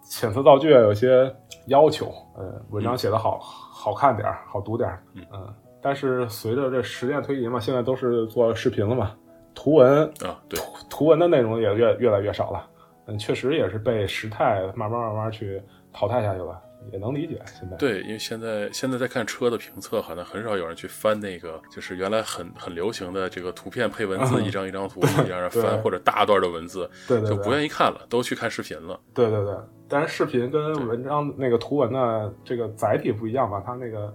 [SPEAKER 2] 遣词造句有些要求，呃，文章写的好好看点儿，好读点儿，嗯，但是随着这时间推移嘛，现在都是做视频了嘛，图文
[SPEAKER 1] 啊，对，
[SPEAKER 2] 图文的内容也越越来越少了，嗯，确实也是被时态慢慢慢慢去淘汰下去了。也能理解，现在
[SPEAKER 1] 对，因为现在现在在看车的评测，好像很少有人去翻那个，就是原来很很流行的这个图片配文字，一张一张图一样翻，或者大段的文字，
[SPEAKER 2] 对对，
[SPEAKER 1] 就不愿意看了，都去看视频了。
[SPEAKER 2] 对对对，但是视频跟文章那个图文的这个载体不一样吧？它那个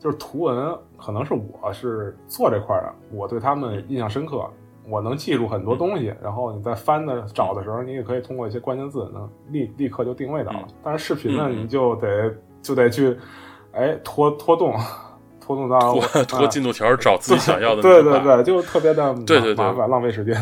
[SPEAKER 2] 就是图文，可能是我是做这块的，我对他们印象深刻。我能记住很多东西，然后你在翻的找的时候，你也可以通过一些关键字能立立刻就定位到了。但是视频呢，你就得就得去，哎拖拖动，拖动到
[SPEAKER 1] 拖拖进度条找自己想要的。
[SPEAKER 2] 对对对，就特别的
[SPEAKER 1] 对对
[SPEAKER 2] 麻烦，浪费时间。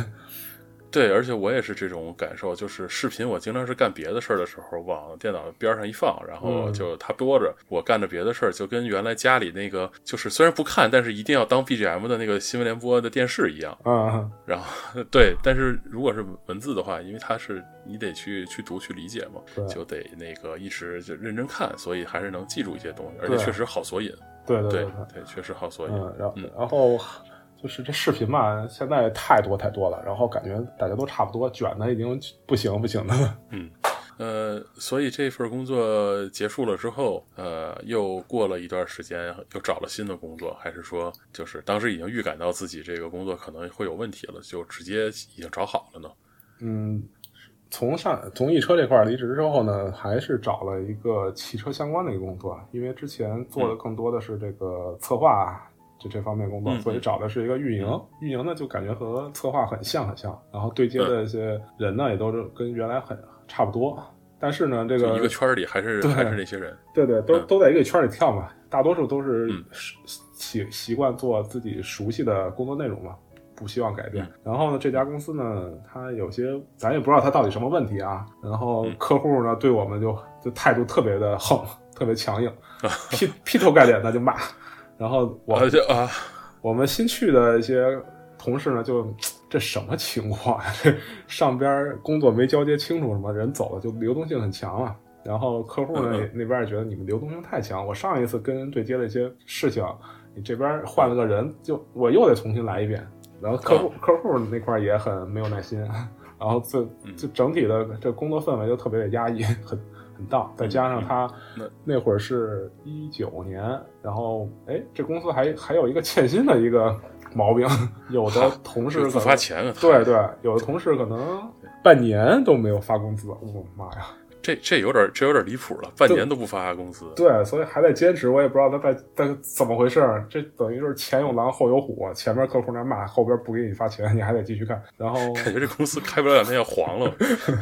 [SPEAKER 1] 对，而且我也是这种感受，就是视频，我经常是干别的事儿的时候，往电脑边上一放，然后就它播着，我干着别的事儿，就跟原来家里那个，就是虽然不看，但是一定要当 BGM 的那个新闻联播的电视一样。
[SPEAKER 2] 啊，
[SPEAKER 1] 然后对，但是如果是文字的话，因为它是你得去去读去理解嘛，就得那个一直就认真看，所以还是能记住一些东西，而且确实好索引。
[SPEAKER 2] 对对
[SPEAKER 1] 对对，确实好索引。
[SPEAKER 2] 然后然后。就是这视频嘛，现在太多太多了，然后感觉大家都差不多，卷的已经不行不行的了。
[SPEAKER 1] 嗯，呃，所以这份工作结束了之后，呃，又过了一段时间，又找了新的工作，还是说，就是当时已经预感到自己这个工作可能会有问题了，就直接已经找好了呢？
[SPEAKER 2] 嗯，从上从易车这块离职之后呢，还是找了一个汽车相关的一个工作，因为之前做的更多的是这个策划。就这方面工作，所以找的是一个运营。运营呢，就感觉和策划很像很像，然后对接的一些人呢，也都是跟原来很差不多。但是呢，这个
[SPEAKER 1] 一个圈里还是还是那些人，
[SPEAKER 2] 对对，都都在一个圈里跳嘛。大多数都是习习惯做自己熟悉的工作内容嘛，不希望改变。然后呢，这家公司呢，它有些咱也不知道它到底什么问题啊。然后客户呢，对我们就就态度特别的横，特别强硬，劈劈头盖脸的就骂。然后我
[SPEAKER 1] 就啊，
[SPEAKER 2] 我们新去的一些同事呢，就这什么情况？这上边工作没交接清楚，什么人走了就流动性很强了。然后客户呢那边也觉得你们流动性太强。我上一次跟人对接的一些事情，你这边换了个人，就我又得重新来一遍。然后客户客户那块也很没有耐心，然后这就整体的这工作氛围就特别的压抑，很。很大，再加上他那会儿是一九年，然后哎，这公司还还有一个欠薪的一个毛病，有的同事
[SPEAKER 1] 不发钱，
[SPEAKER 2] 对对，有的同事可能半年都没有发工资，我妈呀！
[SPEAKER 1] 这这有点这有点离谱了，半年都不发工资。
[SPEAKER 2] 对，所以还在坚持，我也不知道他在在怎么回事。这等于就是前有狼后有虎，前面客户那骂，后边不给你发钱，你还得继续干。然后
[SPEAKER 1] 感觉这公司开不了两天要黄了。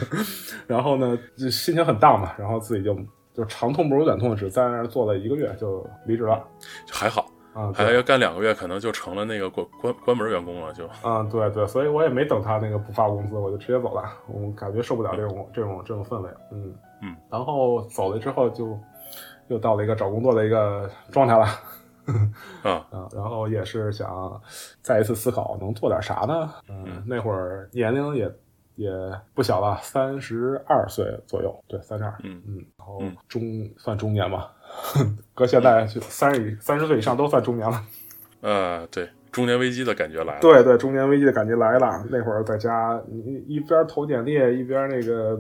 [SPEAKER 2] 然后呢，就心情很大嘛，然后自己就就长痛不如短痛的是在那儿做了一个月就离职了，
[SPEAKER 1] 还好。
[SPEAKER 2] 啊，
[SPEAKER 1] 还要干两个月，可能就成了那个关关关门员工了，就。
[SPEAKER 2] 啊，对对，所以我也没等他那个不发工资，我就直接走了，我感觉受不了这种这种这种氛围，嗯
[SPEAKER 1] 嗯，
[SPEAKER 2] 然后走了之后就又到了一个找工作的一个状态了，
[SPEAKER 1] 啊。
[SPEAKER 2] 啊，然后也是想再一次思考能做点啥呢？嗯，那会儿年龄也也不小了，三十二岁左右，对，三十二，
[SPEAKER 1] 嗯。
[SPEAKER 2] 嗯，然后中算中年吧。搁现在就三十三十岁以上都算中年了，
[SPEAKER 1] 呃，对，中年危机的感觉来了。
[SPEAKER 2] 对对，中年危机的感觉来了。那会儿在家，你一边投简历，一边那个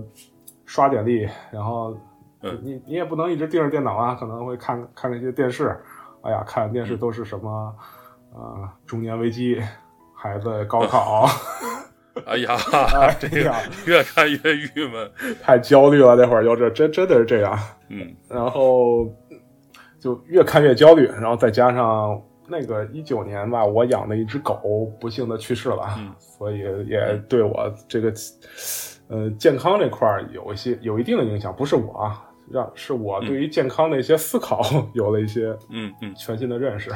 [SPEAKER 2] 刷简历，然后你你也不能一直盯着电脑啊，可能会看看那些电视。哎呀，看电视都是什么啊？中年危机，孩子高考。
[SPEAKER 1] 哎呀，这个越看越郁闷，
[SPEAKER 2] 太焦虑了。那会儿就这真真的是这样。
[SPEAKER 1] 嗯，
[SPEAKER 2] 然后就越看越焦虑，然后再加上那个一九年吧，我养的一只狗不幸的去世了，所以也对我这个呃健康这块有一些有一定的影响。不是我啊，让是我对于健康的一些思考有了一些
[SPEAKER 1] 嗯嗯
[SPEAKER 2] 全新的认识。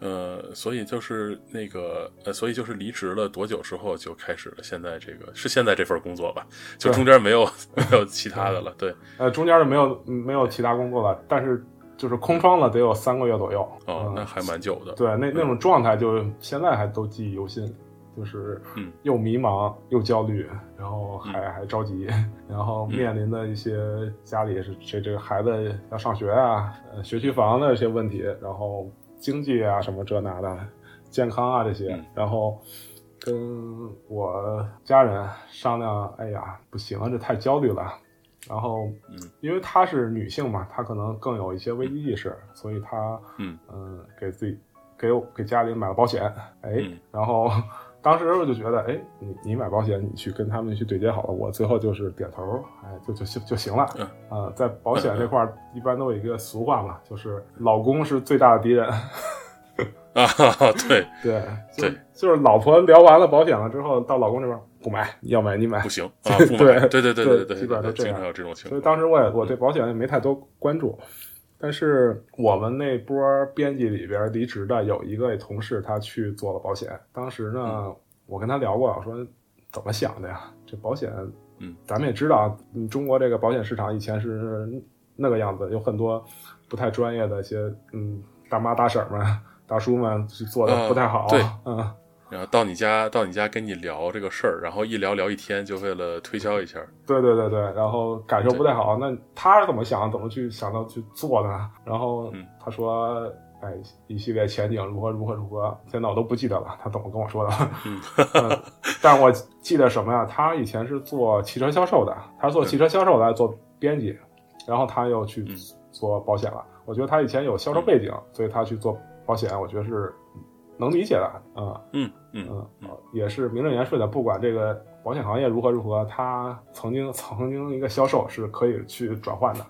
[SPEAKER 1] 呃，所以就是那个，呃，所以就是离职了多久之后就开始了现在这个是现在这份工作吧？就中间没有没有其他的了，对。
[SPEAKER 2] 呃，中间就没有没有其他工作了，但是就是空窗了得有三个月左右。
[SPEAKER 1] 哦，
[SPEAKER 2] 嗯
[SPEAKER 1] 那还蛮久的。
[SPEAKER 2] 对，那那种状态就现在还都记忆犹新，就是
[SPEAKER 1] 嗯
[SPEAKER 2] 又迷茫又焦虑，然后还、还着急，然后
[SPEAKER 1] 嗯
[SPEAKER 2] 面临的一些家里是这这个孩子要上学啊，呃学区房的一些问题，然后经济啊什么这那的，健康啊这些，
[SPEAKER 1] 嗯
[SPEAKER 2] 然后。跟我家人商量，哎呀，不行啊，这太焦虑了。然后，
[SPEAKER 1] 嗯，
[SPEAKER 2] 因为她是女性嘛，她可能更有一些危机意识，所以她，
[SPEAKER 1] 嗯
[SPEAKER 2] 嗯，给自己给我给家里买了保险，哎，
[SPEAKER 1] 嗯
[SPEAKER 2] 然后 当时我就觉得，哎，你你买保险，你去跟他们去对接好了，我最后就是点头，哎，就就就就行了。
[SPEAKER 1] 嗯
[SPEAKER 2] 啊、在保险这 块儿，一般都有一个俗话嘛，就是老公是最大的敌人。
[SPEAKER 1] 啊，对，
[SPEAKER 2] 对，就
[SPEAKER 1] 对
[SPEAKER 2] 就是老婆聊完了保险了之后，到老公这边不买，要买你买
[SPEAKER 1] 不。行啊，不买。对对对对对，
[SPEAKER 2] 基本上都这样
[SPEAKER 1] 经常有这种情况。
[SPEAKER 2] 所以当时我也我对保险也没太多关注，但是我们那波编辑里边离职的有一个同事，他去做了保险。当时呢，
[SPEAKER 1] 嗯
[SPEAKER 2] 我跟他聊过，我说怎么想的呀？这保险，
[SPEAKER 1] 嗯，
[SPEAKER 2] 咱们也知道，嗯中国这个保险市场以前是那个样子，有很多不太专业的一些嗯大妈大婶们、大叔们去做的
[SPEAKER 1] 啊
[SPEAKER 2] 不太好，
[SPEAKER 1] 对
[SPEAKER 2] 嗯。
[SPEAKER 1] 然后到你家，到你家跟你聊这个事儿，然后一聊聊一天，就为了推销一下。
[SPEAKER 2] 对对对对，然后感受不太好，那他是怎么想，怎么去想到去做的呢？然后
[SPEAKER 1] 嗯
[SPEAKER 2] 他说，哎，一系列前景如何如何如何，现在我都不记得了，他怎么跟我说的？
[SPEAKER 1] 嗯
[SPEAKER 2] 嗯，但我记得什么呀？他以前是做汽车销售的，他是做汽车销售来做编辑，然后他又去
[SPEAKER 1] 嗯
[SPEAKER 2] 做保险了。我觉得他以前有销售背景，所以他去做保险，我觉得是能理解的，嗯。
[SPEAKER 1] 嗯嗯
[SPEAKER 2] 嗯，也是名正言顺的，不管这个保险行业如何如何，他曾经 曾经一个销售是可以去转换的，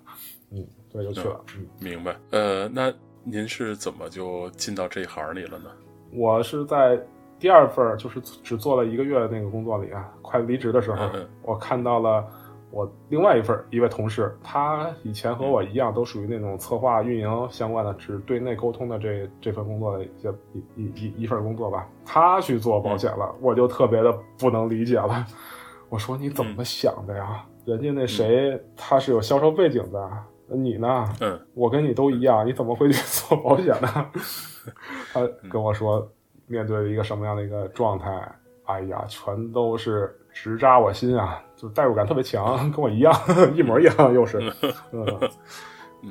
[SPEAKER 2] 嗯，所以就去了。嗯，
[SPEAKER 1] 明白。呃，那您是怎么就进到这一行里了呢？
[SPEAKER 2] 我是在第二份就是只做了一个月的那个工作里啊，快离职的时候，
[SPEAKER 1] 嗯嗯
[SPEAKER 2] 我看到了我另外一份一位同事，他以前和我一样，都属于那种策划、运营相关的，只对内沟通的这这份工作的一些一一一一份工作吧。他去做保险了，我就特别的不能理解了。我说你怎么想的呀？人家那谁他是有销售背景的，你呢？
[SPEAKER 1] 嗯
[SPEAKER 2] 我跟你都一样，你怎么会去做保险呢？他跟我说，面对一个什么样的一个状态？哎呀，全都是直扎我心啊，就代入感特别强，跟我一样，一模一样，又是，嗯。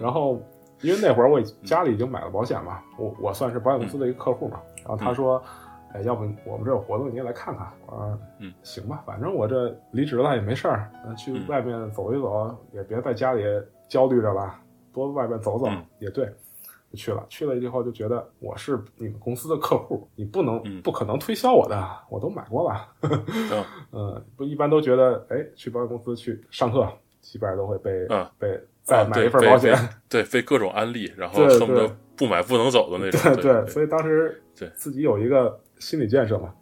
[SPEAKER 2] 然后，因为那会儿我家里已经买了保险嘛，我我算是保险公司的一个客户嘛。然后他说，哎，要不我们这有活动，你也来看看。我说，
[SPEAKER 1] 嗯，
[SPEAKER 2] 行吧，反正我这离职了也没事儿，呃去
[SPEAKER 1] 嗯
[SPEAKER 2] 外面走一走，也别在家里焦虑着了，多外面走走、
[SPEAKER 1] 嗯
[SPEAKER 2] 也对。就去了，去了以后就觉得我是你们公司的客户，你不能、
[SPEAKER 1] 嗯
[SPEAKER 2] 不可能推销我的，我都买过了。
[SPEAKER 1] 嗯
[SPEAKER 2] 嗯，不一般都觉得，哎，去保险公司去上课，基本上都会被、
[SPEAKER 1] 啊
[SPEAKER 2] 被再买一份保险。
[SPEAKER 1] 对，被各种安利，然后
[SPEAKER 2] 对
[SPEAKER 1] 恨不得不买不能走的那 种。
[SPEAKER 2] 对
[SPEAKER 1] 对
[SPEAKER 2] 对，所以当时
[SPEAKER 1] 对
[SPEAKER 2] 自己有一个心理建设嘛。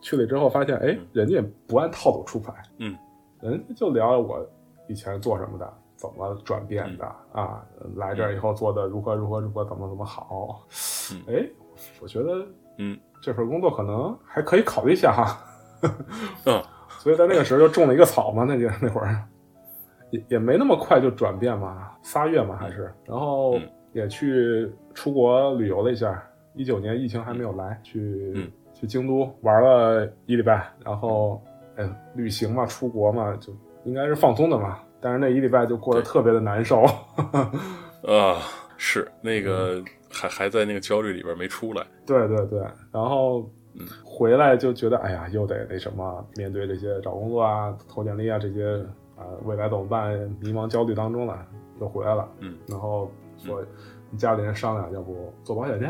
[SPEAKER 2] 去了之后发现，哎，人家也不按套路出牌，
[SPEAKER 1] 嗯，
[SPEAKER 2] 人家就聊我以前做什么的，怎么转变的、啊，来这儿以后做的如何如何如何，怎么怎么好。
[SPEAKER 1] 嗯
[SPEAKER 2] 哎，我觉得，
[SPEAKER 1] 嗯，
[SPEAKER 2] 这份工作可能还可以考虑一下哈。
[SPEAKER 1] 嗯
[SPEAKER 2] 所以在那个时候就种了一个草嘛，那就那会儿也也没那么快就转变嘛，仨月嘛还是，然后
[SPEAKER 1] 嗯
[SPEAKER 2] 也去出国旅游了一下。一九年疫情还没有来，去、
[SPEAKER 1] 嗯
[SPEAKER 2] 去京都玩了一礼拜，然后哎旅行嘛，出国嘛，就应该是放松的嘛。但是那一礼拜就过得特别的难受。
[SPEAKER 1] 啊，是那个
[SPEAKER 2] 嗯
[SPEAKER 1] 还还在那个焦虑里边没出来。
[SPEAKER 2] 对对对，然后
[SPEAKER 1] 嗯
[SPEAKER 2] 回来就觉得，哎呀，又得那什么，面对这些找工作啊、投简历啊这些啊、未来怎么办？迷茫焦虑当中了，又回来了。
[SPEAKER 1] 嗯，
[SPEAKER 2] 然后说跟家里人商量，要不做保险去？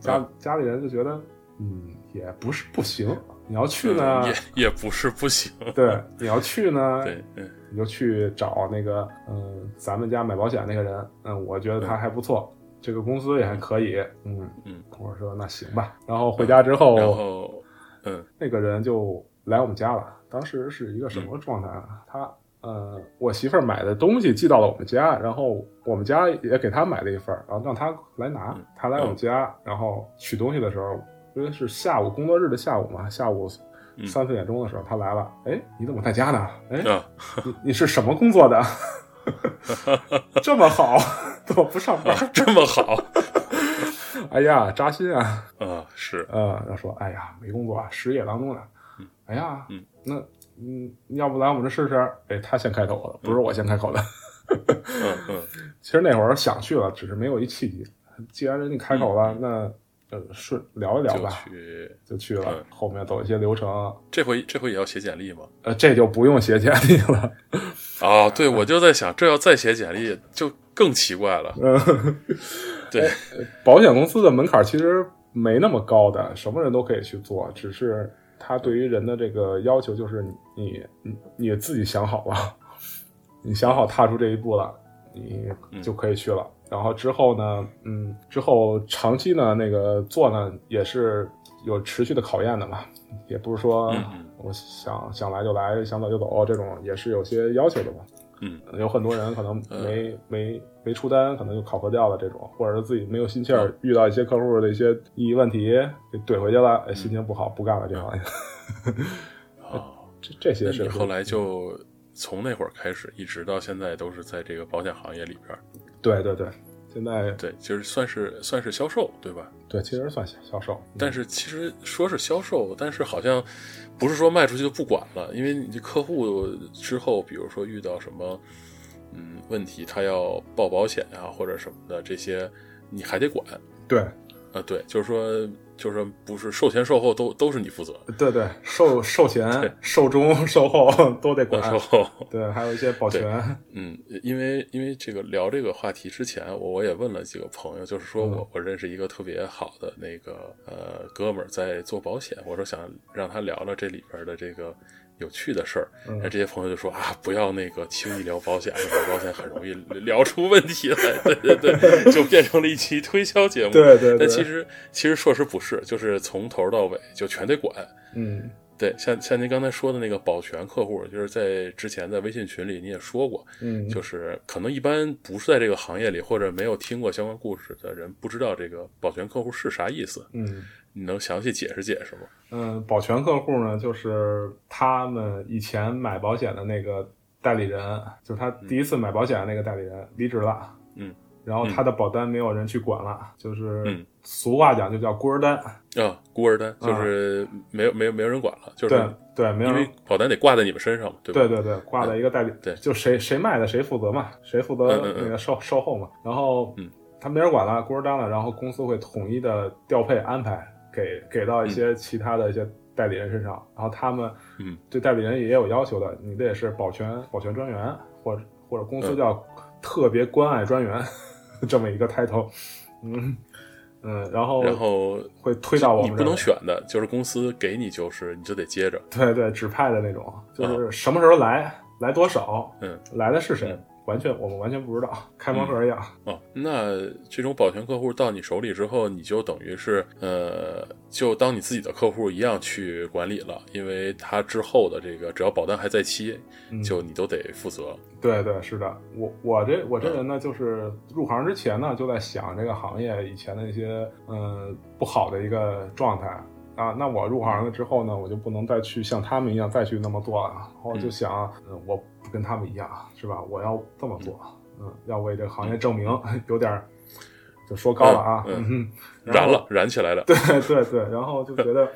[SPEAKER 2] 家家里人就觉得，嗯，也不是不行，你要去呢，
[SPEAKER 1] 嗯也也不是不行。
[SPEAKER 2] 对，你要去呢，
[SPEAKER 1] 对，嗯
[SPEAKER 2] 你就去找那个，嗯，咱们家买保险那个人，嗯，我觉得他还不错，这个公司也还可以，嗯
[SPEAKER 1] 嗯，
[SPEAKER 2] 我说那行吧。然后回家之后，
[SPEAKER 1] 然后嗯
[SPEAKER 2] 那个人就来我们家了。当时是一个什么状态啊？他呃，我媳妇儿买的东西寄到了我们家，然后我们家也给他买了一份儿，然后让他来拿。他来我们家，然后取东西的时候，因为是下午工作日的下午嘛，下午三四点钟的时候他来了。哎，你怎么在家呢？哎，
[SPEAKER 1] 啊
[SPEAKER 2] 你你是什么工作的？这么好，怎么不上班？
[SPEAKER 1] 这么好
[SPEAKER 2] 哎呀，扎心啊！
[SPEAKER 1] 啊，是
[SPEAKER 2] 呃，他说，哎呀，没工作，失业当中呢。哎呀，
[SPEAKER 1] 嗯，
[SPEAKER 2] 那嗯，要不来我们这试试？哎，他先开口的，不是我先开口的。
[SPEAKER 1] 嗯嗯
[SPEAKER 2] 其实那会儿想去了，只是没有一契机。既然人家开口了，那呃顺聊一聊吧
[SPEAKER 1] 就
[SPEAKER 2] 吧，
[SPEAKER 1] 去。
[SPEAKER 2] 就去了。
[SPEAKER 1] 嗯
[SPEAKER 2] 后面走一些流程，
[SPEAKER 1] 这回这回也要写简历吗？
[SPEAKER 2] 呃，这就不用写简历了。
[SPEAKER 1] 啊，对，我就在想，这要再写简历就更奇怪了。
[SPEAKER 2] 嗯，
[SPEAKER 1] 对，
[SPEAKER 2] 保险公司的门槛其实没那么高的，什么人都可以去做，只是他对于人的这个要求就是你你你自己想好了，你想好踏出这一步了，你就可以去了。然后之后呢，嗯，之后长期呢那个做呢也是有持续的考验的嘛，也不是说我想想来就来，想走就走这种，也是有些要求的嘛。
[SPEAKER 1] 嗯，
[SPEAKER 2] 有很多人可能没、没没出单，可能就考核掉了这种，或者是自己没有心气儿，遇到一些客户的一些异议问题给怼回去了，哎，心情不好，不干了这行业。
[SPEAKER 1] 哦，
[SPEAKER 2] 这这些是
[SPEAKER 1] 后来就从那会儿开始，一直到现在都是在这个保险行业里边。
[SPEAKER 2] 对对对，现在
[SPEAKER 1] 对，就是算是算是销售，对吧？
[SPEAKER 2] 对其实算销销售，
[SPEAKER 1] 但是其实说是销售，但是好像不是说卖出去就不管了，因为你这客户之后，比如说遇到什么嗯问题，他要报保险啊或者什么的，这些你还得管
[SPEAKER 2] 对
[SPEAKER 1] 啊。对，就是说就是不是售前售后都都是你负责，
[SPEAKER 2] 对对，售售前、售中、售后都得管
[SPEAKER 1] 售，后。
[SPEAKER 2] 对，还有一些保全，
[SPEAKER 1] 嗯，因为因为这个聊这个话题之前，我我也问了几个朋友，就是说我我认识一个特别好的那个呃哥们儿在做保险，我说想让他聊聊这里边的这个有趣的事儿，
[SPEAKER 2] 嗯
[SPEAKER 1] 那这些朋友就说啊，不要那个轻易聊保险，聊保险很容易聊出问题来，对对对，就变成了一期推销节目。
[SPEAKER 2] 对对对
[SPEAKER 1] 但其实其实说实不是，就是从头到尾就全得管。
[SPEAKER 2] 嗯
[SPEAKER 1] 对，像像您刚才说的那个保全客户，就是在之前在微信群里你也说过，
[SPEAKER 2] 嗯，
[SPEAKER 1] 就是可能一般不是在这个行业里或者没有听过相关故事的人，不知道这个保全客户是啥意思。
[SPEAKER 2] 嗯。
[SPEAKER 1] 你能详细解释解释吗？
[SPEAKER 2] 嗯，保全客户呢，就是他们以前买保险的那个代理人，就是他第一次买保险的那个代理人离职了，
[SPEAKER 1] 嗯，
[SPEAKER 2] 然后他的保单没有人去管了，就是
[SPEAKER 1] 嗯
[SPEAKER 2] 俗话讲就叫孤儿单，
[SPEAKER 1] 啊，孤儿单就是没有没有没有人管了，就是
[SPEAKER 2] 对对，没有
[SPEAKER 1] 因为
[SPEAKER 2] 人。
[SPEAKER 1] 保单得挂在你们身上嘛，对吧？
[SPEAKER 2] 对对对，挂在一个代理，
[SPEAKER 1] 对
[SPEAKER 2] 就谁谁卖的谁负责嘛，谁负责那个售售后嘛。然后
[SPEAKER 1] 嗯
[SPEAKER 2] 他没人管了，孤儿单了，然后公司会统一的调配安排给给到一些其他的一些代理人身上，然后他们
[SPEAKER 1] 嗯。
[SPEAKER 2] 对代理人也有要求的，你得是保全保全专员，或者或者公司
[SPEAKER 1] 嗯。
[SPEAKER 2] 叫特别关爱专员、这么一个 title，嗯嗯，然后
[SPEAKER 1] 然后
[SPEAKER 2] 会推到我们
[SPEAKER 1] 你不能选的，就是公司给你就是你就得接着，
[SPEAKER 2] 对对，指派的那种，就是什么时候来，来多少，
[SPEAKER 1] 嗯，
[SPEAKER 2] 来的是谁，
[SPEAKER 1] 嗯
[SPEAKER 2] 完全我们完全不知道，开盲盒一样。
[SPEAKER 1] 哦，那这种保全客户到你手里之后，你就等于是呃，就当你自己的客户一样去管理了，因为他之后的这个只要保单还在期，
[SPEAKER 2] 嗯。
[SPEAKER 1] 就你都得负责。
[SPEAKER 2] 对对，是的，我我这我这人呢，就是入行之前呢，就在想这个行业以前的一些嗯不好的一个状态啊。那我入行了之后呢，我就不能再去像他们一样再去那么做了。然后就想，嗯，我不跟他们一样，是吧？我要这么做，嗯，要为这个行业证明，有点儿就说高了啊，
[SPEAKER 1] 嗯
[SPEAKER 2] 嗯哼，
[SPEAKER 1] 燃了，燃起来了。
[SPEAKER 2] 对对对，然后就觉得，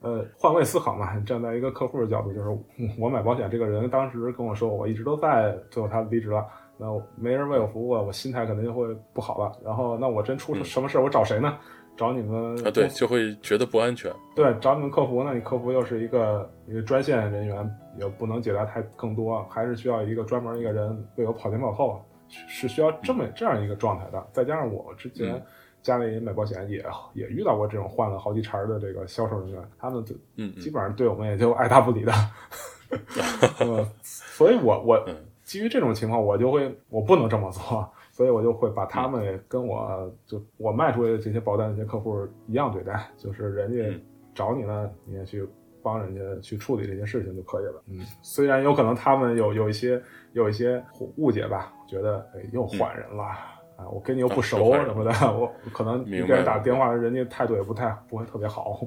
[SPEAKER 2] 呃，换位思考嘛，站在一个客户的角度，就是嗯我买保险这个人当时跟我说，我一直都在，最后他离职了，那没人为我服务，我心态肯定就会不好了。然后，那我真出什么事儿，我找谁呢？找你们
[SPEAKER 1] 啊，对，就会觉得不安全。
[SPEAKER 2] 对，找你们客服，那你客服又是一个一个专线人员，也不能解答太更多，还是需要一个专门一个人为我跑前跑后，是是需要这么这样一个状态的。再加上我之前
[SPEAKER 1] 嗯
[SPEAKER 2] 家里买保险也也遇到过这种换了好几茬的这个销售人员，他们就基本上对我们也就爱答不理的。呃所以我我
[SPEAKER 1] 嗯
[SPEAKER 2] 基于这种情况，我就会我不能这么做，所以我就会把他们跟我就我卖出去的这些保单的这些客户一样对待，就是人家
[SPEAKER 1] 嗯
[SPEAKER 2] 找你呢，你也去帮人家去处理这些事情就可以了。嗯，虽然有可能他们有有一些有一些误解吧，觉得哎又换人了。啊，我跟你又不熟什么的，我可能
[SPEAKER 1] 明白
[SPEAKER 2] 你给人打电话，人家态度也不太不会特别好，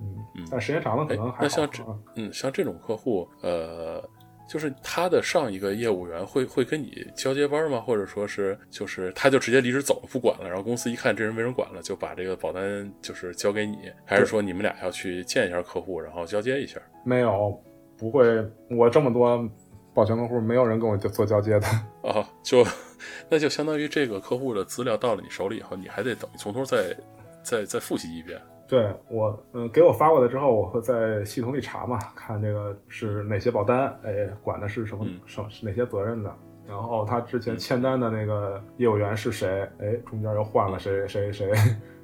[SPEAKER 2] 嗯，但时间长了可
[SPEAKER 1] 哎
[SPEAKER 2] 能还好。
[SPEAKER 1] 嗯，像这种客户，呃，就是他的上一个业务员会会跟你交接班吗？或者说是就是他就直接离职走了不管了，然后公司一看这人没人管了，就把这个保单就是交给你，还是说你们俩要去见一下客户，然后交接一下？
[SPEAKER 2] 没有，不会，我这么多保全客户，没有人跟我做交接的。
[SPEAKER 1] 啊，就那就相当于这个客户的资料到了你手里以后，你还得等于从头再再再复习一遍。
[SPEAKER 2] 对我，嗯，给我发过来之后，我会在系统里查嘛，看这个是哪些保单，哎，管的是什么什是哪些责任的，然后他之前签单的那个业务员是谁，哎，中间又换了谁谁谁，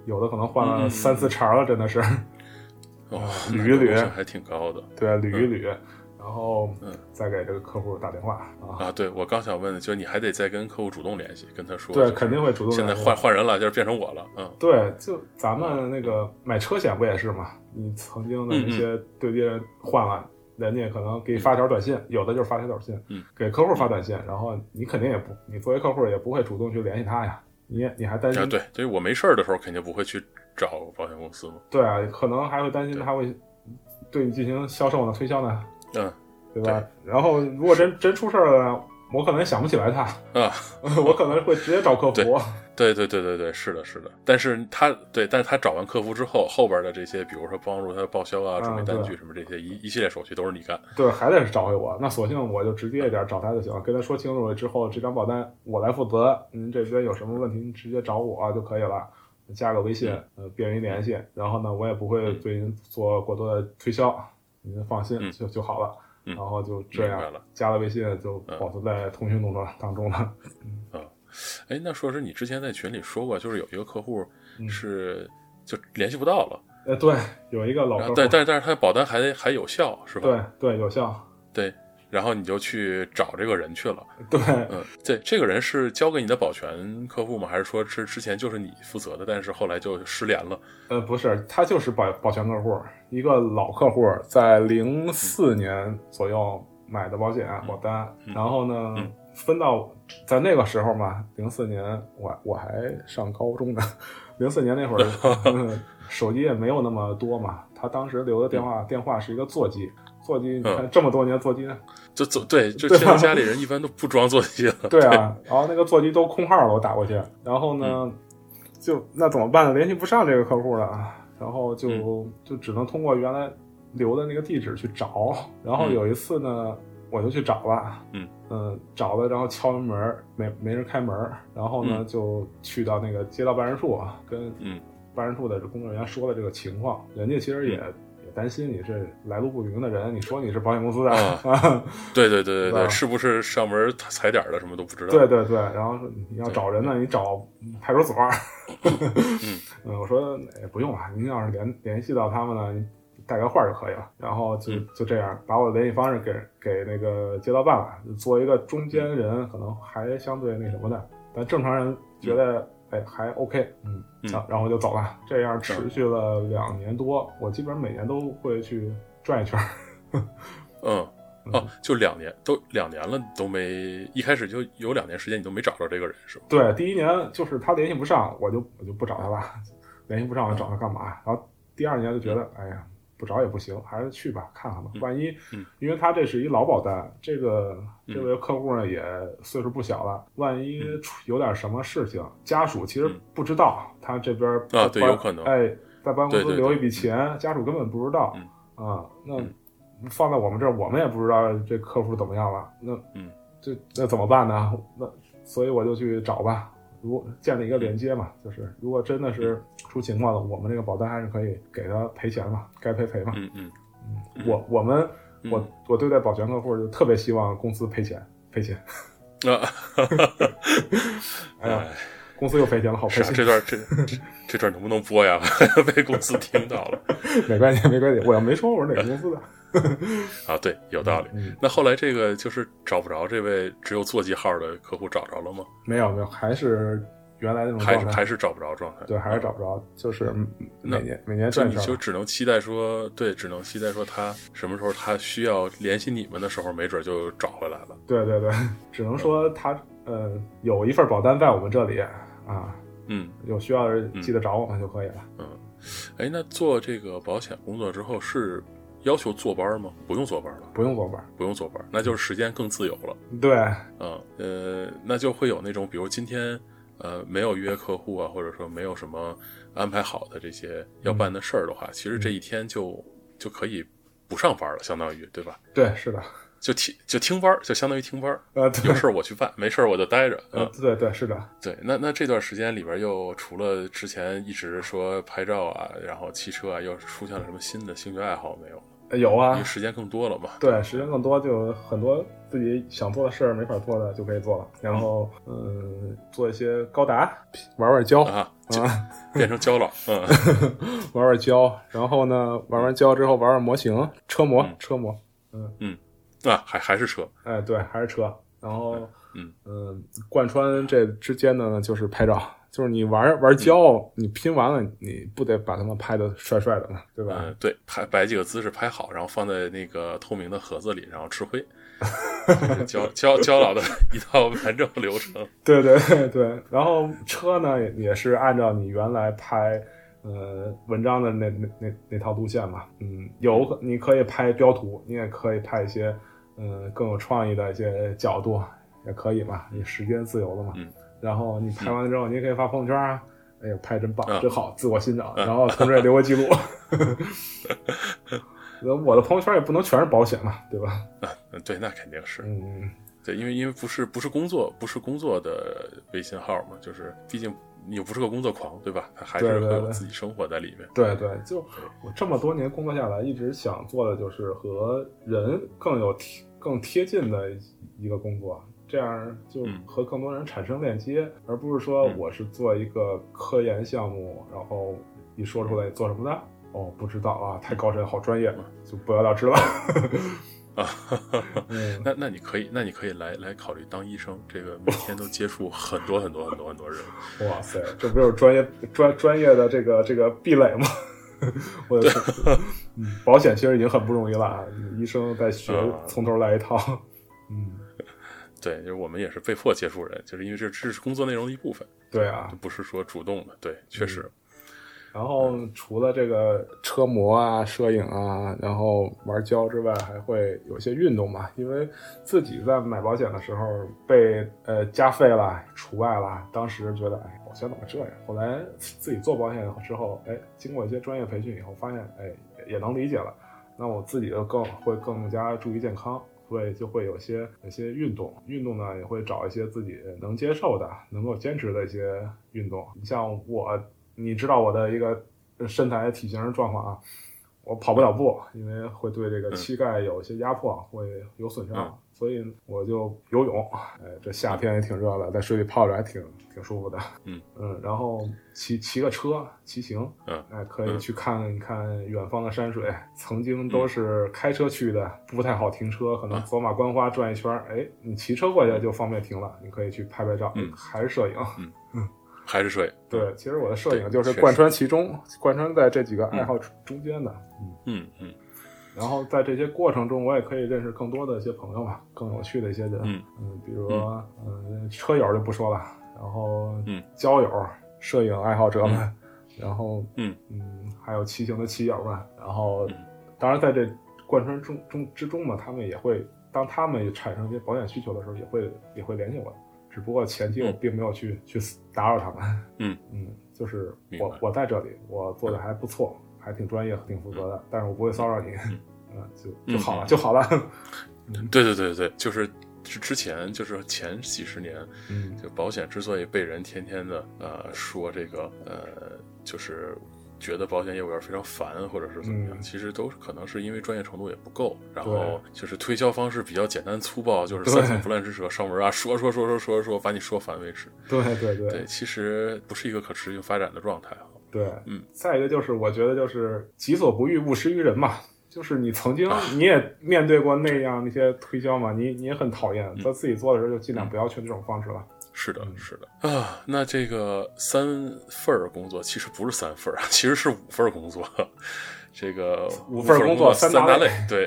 [SPEAKER 2] 有的可能换了三四茬了，真的是，
[SPEAKER 1] 哦，
[SPEAKER 2] 捋一捋，
[SPEAKER 1] 还挺高的，
[SPEAKER 2] 对，捋一捋。然后，嗯，再给这个客户打电话啊
[SPEAKER 1] 啊！对，我刚想问的，就你还得再跟客户主动联系，跟他说，
[SPEAKER 2] 对，肯定会主动。
[SPEAKER 1] 现在换换人了，就是变成我了，嗯，
[SPEAKER 2] 对，就咱们那个买车险不也是吗？你曾经的那些对接人换了，人家可能给你发条短信，有的就是发条短信，
[SPEAKER 1] 嗯，
[SPEAKER 2] 给客户发短信，然后你肯定也不，你作为客户也不会主动去联系他呀，你你还担心？
[SPEAKER 1] 对，所以我没事儿的时候肯定不会去找保险公司嘛。
[SPEAKER 2] 对啊，可能还会担心他会对你进行销售呢，推销呢。
[SPEAKER 1] 嗯，
[SPEAKER 2] 对吧？然后如果真真出事儿了，我可能也想不起来他
[SPEAKER 1] 啊，
[SPEAKER 2] 我可能会直接找客服。
[SPEAKER 1] 对对对对对，是的，是的。但是他对，但是他找完客服之后，后边的这些，比如说帮助他报销啊、准备单据什么这些一一系列手续都是你干。
[SPEAKER 2] 对，还得是找回我。那索性我就直接一点找他就行了，跟他说清楚了之后，这张保单我来负责，您这边有什么问题，您直接找我就可以了，加个微信，呃，便于联系。然后呢，我也不会对您做过多的推销。您放心就就好了，然后就这样加了微信就保存在通讯录当当中了。
[SPEAKER 1] 啊，哎，那说是你之前在群里说过，就是有一个客户是就联系不到了。
[SPEAKER 2] 呃，对，有一个老客户，
[SPEAKER 1] 但但但是他保单还还有效，是吧？
[SPEAKER 2] 对对，有效。
[SPEAKER 1] 对。然后你就去找这个人去了，
[SPEAKER 2] 对，
[SPEAKER 1] 嗯，对，这个人是交给你的保全客户吗？还是说是之前就是你负责的，但是后来就失联了？
[SPEAKER 2] 呃，不是，他就是保保全客户，一个老客户，在零四年左右买的保险保单，然后呢，分到在那个时候嘛，零四年我我还上高中呢，零四年那会儿，手机也没有那么多嘛，他当时留的电话电话是一个座机。座机，你看这么多年座机，
[SPEAKER 1] 就坐对，就现在家里人一般都不装座机了。
[SPEAKER 2] 对啊，然后那个座机都空号了，我打过去，然后呢，就那怎么办呢？联系不上这个客户了，然后就就只能通过原来留的那个地址去找。然后有一次呢，我就去找了，
[SPEAKER 1] 嗯。
[SPEAKER 2] 嗯，找了，然后敲门，没没人开门，然后呢就去到那个街道办事处，跟办事处的工作人员说了这个情况，人家其实也。担心你是来路不明的人，你说你是保险公司的
[SPEAKER 1] 啊？对对对对对，是不是上门踩点的什么都不知道？
[SPEAKER 2] 对对对，然后说你要找人呢，你找派出所。嗯，我说也不用了，您要是联联系到他们呢，带个话就可以了。然后就就这样，把我的联系方式给给那个街道办了，做一个中间人，可能还相对那什么的。但正常人觉得。哎，还 OK，嗯，然后就走了。这样持续了两年多，我基本上每年都会去转一圈。
[SPEAKER 1] 嗯，哦，就两年，都两年了，都没一开始就有两年时间，你都没找着这个人，是吧？
[SPEAKER 2] 对，第一年就是他联系不上，我就我就不找他了。联系不上，我找他干嘛？然后第二年就觉得，哎呀。不找也不行，还是去吧，看看吧。万一，因为他这是一老保单，这个这位客户呢也岁数不小了，万一有点什么事情，家属其实不知道，他这边
[SPEAKER 1] 啊，对，有可能，
[SPEAKER 2] 哎，在办公室留一笔钱，家属根本不知道，啊，那放在我们这儿，我们也不知道这客户怎么样了，那，
[SPEAKER 1] 嗯，
[SPEAKER 2] 这那怎么办呢？那所以我就去找吧。如建立一个连接嘛，就是如果真的是出情况了，我们这个保单还是可以给他赔钱嘛，该赔赔嘛。
[SPEAKER 1] 嗯嗯
[SPEAKER 2] 嗯，我我们我我对待保全客户就特别希望公司赔钱赔钱。
[SPEAKER 1] 啊，
[SPEAKER 2] 哎呀，公司又赔钱了，好赔钱。
[SPEAKER 1] 这段这这这段能不能播呀？被公司听到了。
[SPEAKER 2] 没关系 没关系，我要没说我是哪个公司的。
[SPEAKER 1] 啊，对，有道理。那后来这个就是找不着这位只有座机号的客户找着了吗？
[SPEAKER 2] 没有，没有，还是原来那种
[SPEAKER 1] 还是还是找不着状态。
[SPEAKER 2] 对，还是找不着，就是每年每年转
[SPEAKER 1] 你就只能期待说，对，只能期待说他什么时候他需要联系你们的时候，没准就找回来了。
[SPEAKER 2] 对对对，只能说他呃有一份保单在我们这里啊，
[SPEAKER 1] 嗯，
[SPEAKER 2] 有需要的记得找我们就可以了。
[SPEAKER 1] 嗯，哎，那做这个保险工作之后是。要求坐班吗？不用坐班了，
[SPEAKER 2] 不用坐班，
[SPEAKER 1] 不用坐班，那就是时间更自由了。
[SPEAKER 2] 对，
[SPEAKER 1] 嗯，呃，那就会有那种，比如今天呃没有约客户啊，或者说没有什么安排好的这些要办的事儿的话，其实这一天就就可以不上班了，相当于对吧？
[SPEAKER 2] 对，是的，
[SPEAKER 1] 就听就听班儿，就相当于听班儿。
[SPEAKER 2] 呃，对
[SPEAKER 1] 有事儿我去办，没事儿我就待着。
[SPEAKER 2] 呃
[SPEAKER 1] 嗯，，
[SPEAKER 2] 对对是的，
[SPEAKER 1] 对。那那这段时间里边又除了之前一直说拍照啊，然后骑车啊，又出现了什么新的兴趣爱好没有？
[SPEAKER 2] 呃有啊
[SPEAKER 1] 因为，时间更多了嘛。
[SPEAKER 2] 对，时间更多，就很多自己想做的事儿没法做的就可以做了。然后，嗯，做一些高达，玩玩胶
[SPEAKER 1] 啊，
[SPEAKER 2] 啊，
[SPEAKER 1] 变成胶了。嗯
[SPEAKER 2] 玩玩胶。然后呢，玩完胶之后玩玩模型，车模，
[SPEAKER 1] 嗯
[SPEAKER 2] 车模。
[SPEAKER 1] 啊，还还是车。
[SPEAKER 2] 哎，对，还是车。然后，
[SPEAKER 1] 嗯
[SPEAKER 2] 嗯，贯穿这之间的呢，就是拍照。就是你玩玩胶，你拼完了，你不得把它们拍的帅帅的嘛，对吧？
[SPEAKER 1] 嗯，对，拍摆几个姿势拍好，然后放在那个透明的盒子里，然后吃灰。这是焦焦焦老的一套完整流程。
[SPEAKER 2] 对对对对，然后车呢也也是按照你原来拍呃文章的那那那那套路线嘛，嗯，有你可以拍标图，你也可以拍一些嗯、呃更有创意的一些角度，也可以嘛，你时间自由了嘛。
[SPEAKER 1] 嗯
[SPEAKER 2] 然后你拍完了之后，你也可以发朋友圈啊。哎呦，拍真棒，
[SPEAKER 1] 嗯
[SPEAKER 2] 真好，自我欣赏。
[SPEAKER 1] 嗯
[SPEAKER 2] 然后同时也留个记录。我的朋友圈也不能全是保险嘛，对吧？
[SPEAKER 1] 嗯，对，那肯定是
[SPEAKER 2] 嗯，
[SPEAKER 1] 对，因为因为不是不是工作不是工作的微信号嘛，就是毕竟你又不是个工作狂，对吧？他还是
[SPEAKER 2] 对对对
[SPEAKER 1] 会有自己生活在里面。
[SPEAKER 2] 对对，就我这么多年工作下来，一直想做的就是和人更有贴更贴近的一个工作，这样就
[SPEAKER 1] 嗯
[SPEAKER 2] 和更多人产生链接，而不是说
[SPEAKER 1] 嗯
[SPEAKER 2] 我是做一个科研项目，然后一说出来做什么的，哦，不知道啊，太高深，好专业，就不了了之了。
[SPEAKER 1] 啊，
[SPEAKER 2] 嗯，
[SPEAKER 1] 那那你可以，那你可以来来考虑当医生，这个每天都接触很多很多很多很多人。
[SPEAKER 2] 哇塞，这不就是专业专专业的这个这个壁垒吗？我 嗯，保险其实已经很不容易了啊，医生在学
[SPEAKER 1] 啊
[SPEAKER 2] 从头来一套。嗯，
[SPEAKER 1] 对，就是我们也是被迫接触人，就是因为这这是工作内容的一部分，
[SPEAKER 2] 对啊。
[SPEAKER 1] 不是说主动的。对，确实，
[SPEAKER 2] 然后除了这个车模啊、摄影啊，然后玩胶之外，还会有一些运动嘛。因为自己在买保险的时候被呃加费了、除外了，当时觉得哎，保险怎么这样？后来自己做保险之后，哎，经过一些专业培训以后，发现哎也也能理解了。那我自己就更会更加注意健康，所以就会有些有些运动，运动呢也会找一些自己能接受的、能够坚持的一些运动。你像我，你知道我的一个身材体型状况啊，我跑不了步，因为会对这个膝盖有一些压迫，会有损伤，
[SPEAKER 1] 嗯
[SPEAKER 2] 所以我就游泳。哎，这夏天也挺热的，在水里泡着还挺挺舒服的。
[SPEAKER 1] 嗯
[SPEAKER 2] 嗯，然后骑骑个车，骑行，
[SPEAKER 1] 嗯
[SPEAKER 2] 哎，可以
[SPEAKER 1] 嗯
[SPEAKER 2] 去看一看远方的山水。曾经都是开车去的，不太好停车，可能
[SPEAKER 1] 嗯
[SPEAKER 2] 走马观花转一圈儿，哎，你骑车过去就方便停了，你可以去拍拍照，
[SPEAKER 1] 嗯
[SPEAKER 2] 还是摄影。
[SPEAKER 1] 还是摄影。
[SPEAKER 2] 对，其实我的摄影就是贯穿其中，贯穿在这几个爱好中间的。嗯，
[SPEAKER 1] 嗯。嗯
[SPEAKER 2] 然后在这些过程中，我也可以认识更多的一些朋友嘛，更有趣的一些人。
[SPEAKER 1] 嗯。
[SPEAKER 2] 嗯，比如说，嗯，车友就不说了，然后
[SPEAKER 1] 嗯，
[SPEAKER 2] 交友、摄影爱好者们，然后
[SPEAKER 1] 嗯。
[SPEAKER 2] 嗯，还有骑行的骑友们，然后
[SPEAKER 1] 嗯。
[SPEAKER 2] 当然在这贯穿中中之中嘛，他们也会当他们产生一些保险需求的时候，也会也会联系我，只不过前期我
[SPEAKER 1] 嗯。
[SPEAKER 2] 并没有去去打扰他们。
[SPEAKER 1] 嗯。
[SPEAKER 2] 嗯，就是我我在这里，我做的还不错，还挺专业、挺负责的，但是我不会骚扰你，嗯，就就好了
[SPEAKER 1] 嗯。
[SPEAKER 2] 就好了。
[SPEAKER 1] 对对对对，就是之之前就是前几十年，
[SPEAKER 2] 嗯。
[SPEAKER 1] 就保险之所以被人天天的呃说这个呃，就是觉得保险业务员非常烦或者是怎么样，
[SPEAKER 2] 嗯
[SPEAKER 1] 其实都是可能是因为专业程度也不够，然后就是推销方式比较简单粗暴，就是三寸不烂之舌上门啊，说说说说说说，把你说烦为止。
[SPEAKER 2] 对对对
[SPEAKER 1] 对，其实不是一个可持续发展的状态啊。
[SPEAKER 2] 对，
[SPEAKER 1] 嗯。
[SPEAKER 2] 再一个就是，我觉得就是己所不欲，勿施于人嘛。就是你曾经
[SPEAKER 1] 啊
[SPEAKER 2] 你也面对过那样那些推销嘛，你你也很讨厌，
[SPEAKER 1] 嗯
[SPEAKER 2] 在自己做的时候就尽量不要去这种方式了。
[SPEAKER 1] 是的，
[SPEAKER 2] 嗯
[SPEAKER 1] 是的啊。那这个三份儿工作其实不是三份儿啊，其实是五份儿工作。这个
[SPEAKER 2] 五份儿工作
[SPEAKER 1] 作三大
[SPEAKER 2] 类
[SPEAKER 1] 对，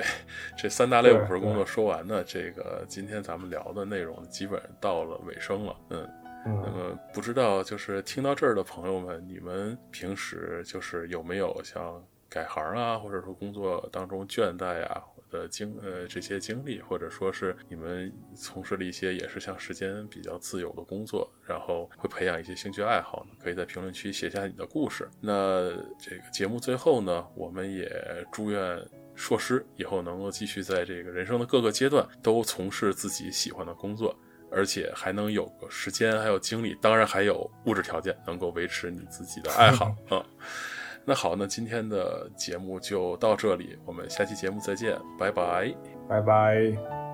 [SPEAKER 1] 这三大类五份儿工作说完呢，这个今天咱们聊的内容基本到了尾声了。嗯，那
[SPEAKER 2] 嗯，
[SPEAKER 1] 么不知道就是听到这儿的朋友们，你们平时就是有没有像改行啊，或者说工作当中倦怠啊的经呃这些经历，或者说是你们从事了一些也是像时间比较自由的工作，然后会培养一些兴趣爱好呢，可以在评论区写下你的故事。那这个节目最后呢，我们也祝愿硕师以后能够继续在这个人生的各个阶段都从事自己喜欢的工作。而且还能有个时间，还有精力，当然还有物质条件，能够维持你自己的爱好啊。那好，那今天的节目就到这里，我们下期节目再见，拜拜，
[SPEAKER 2] 拜拜。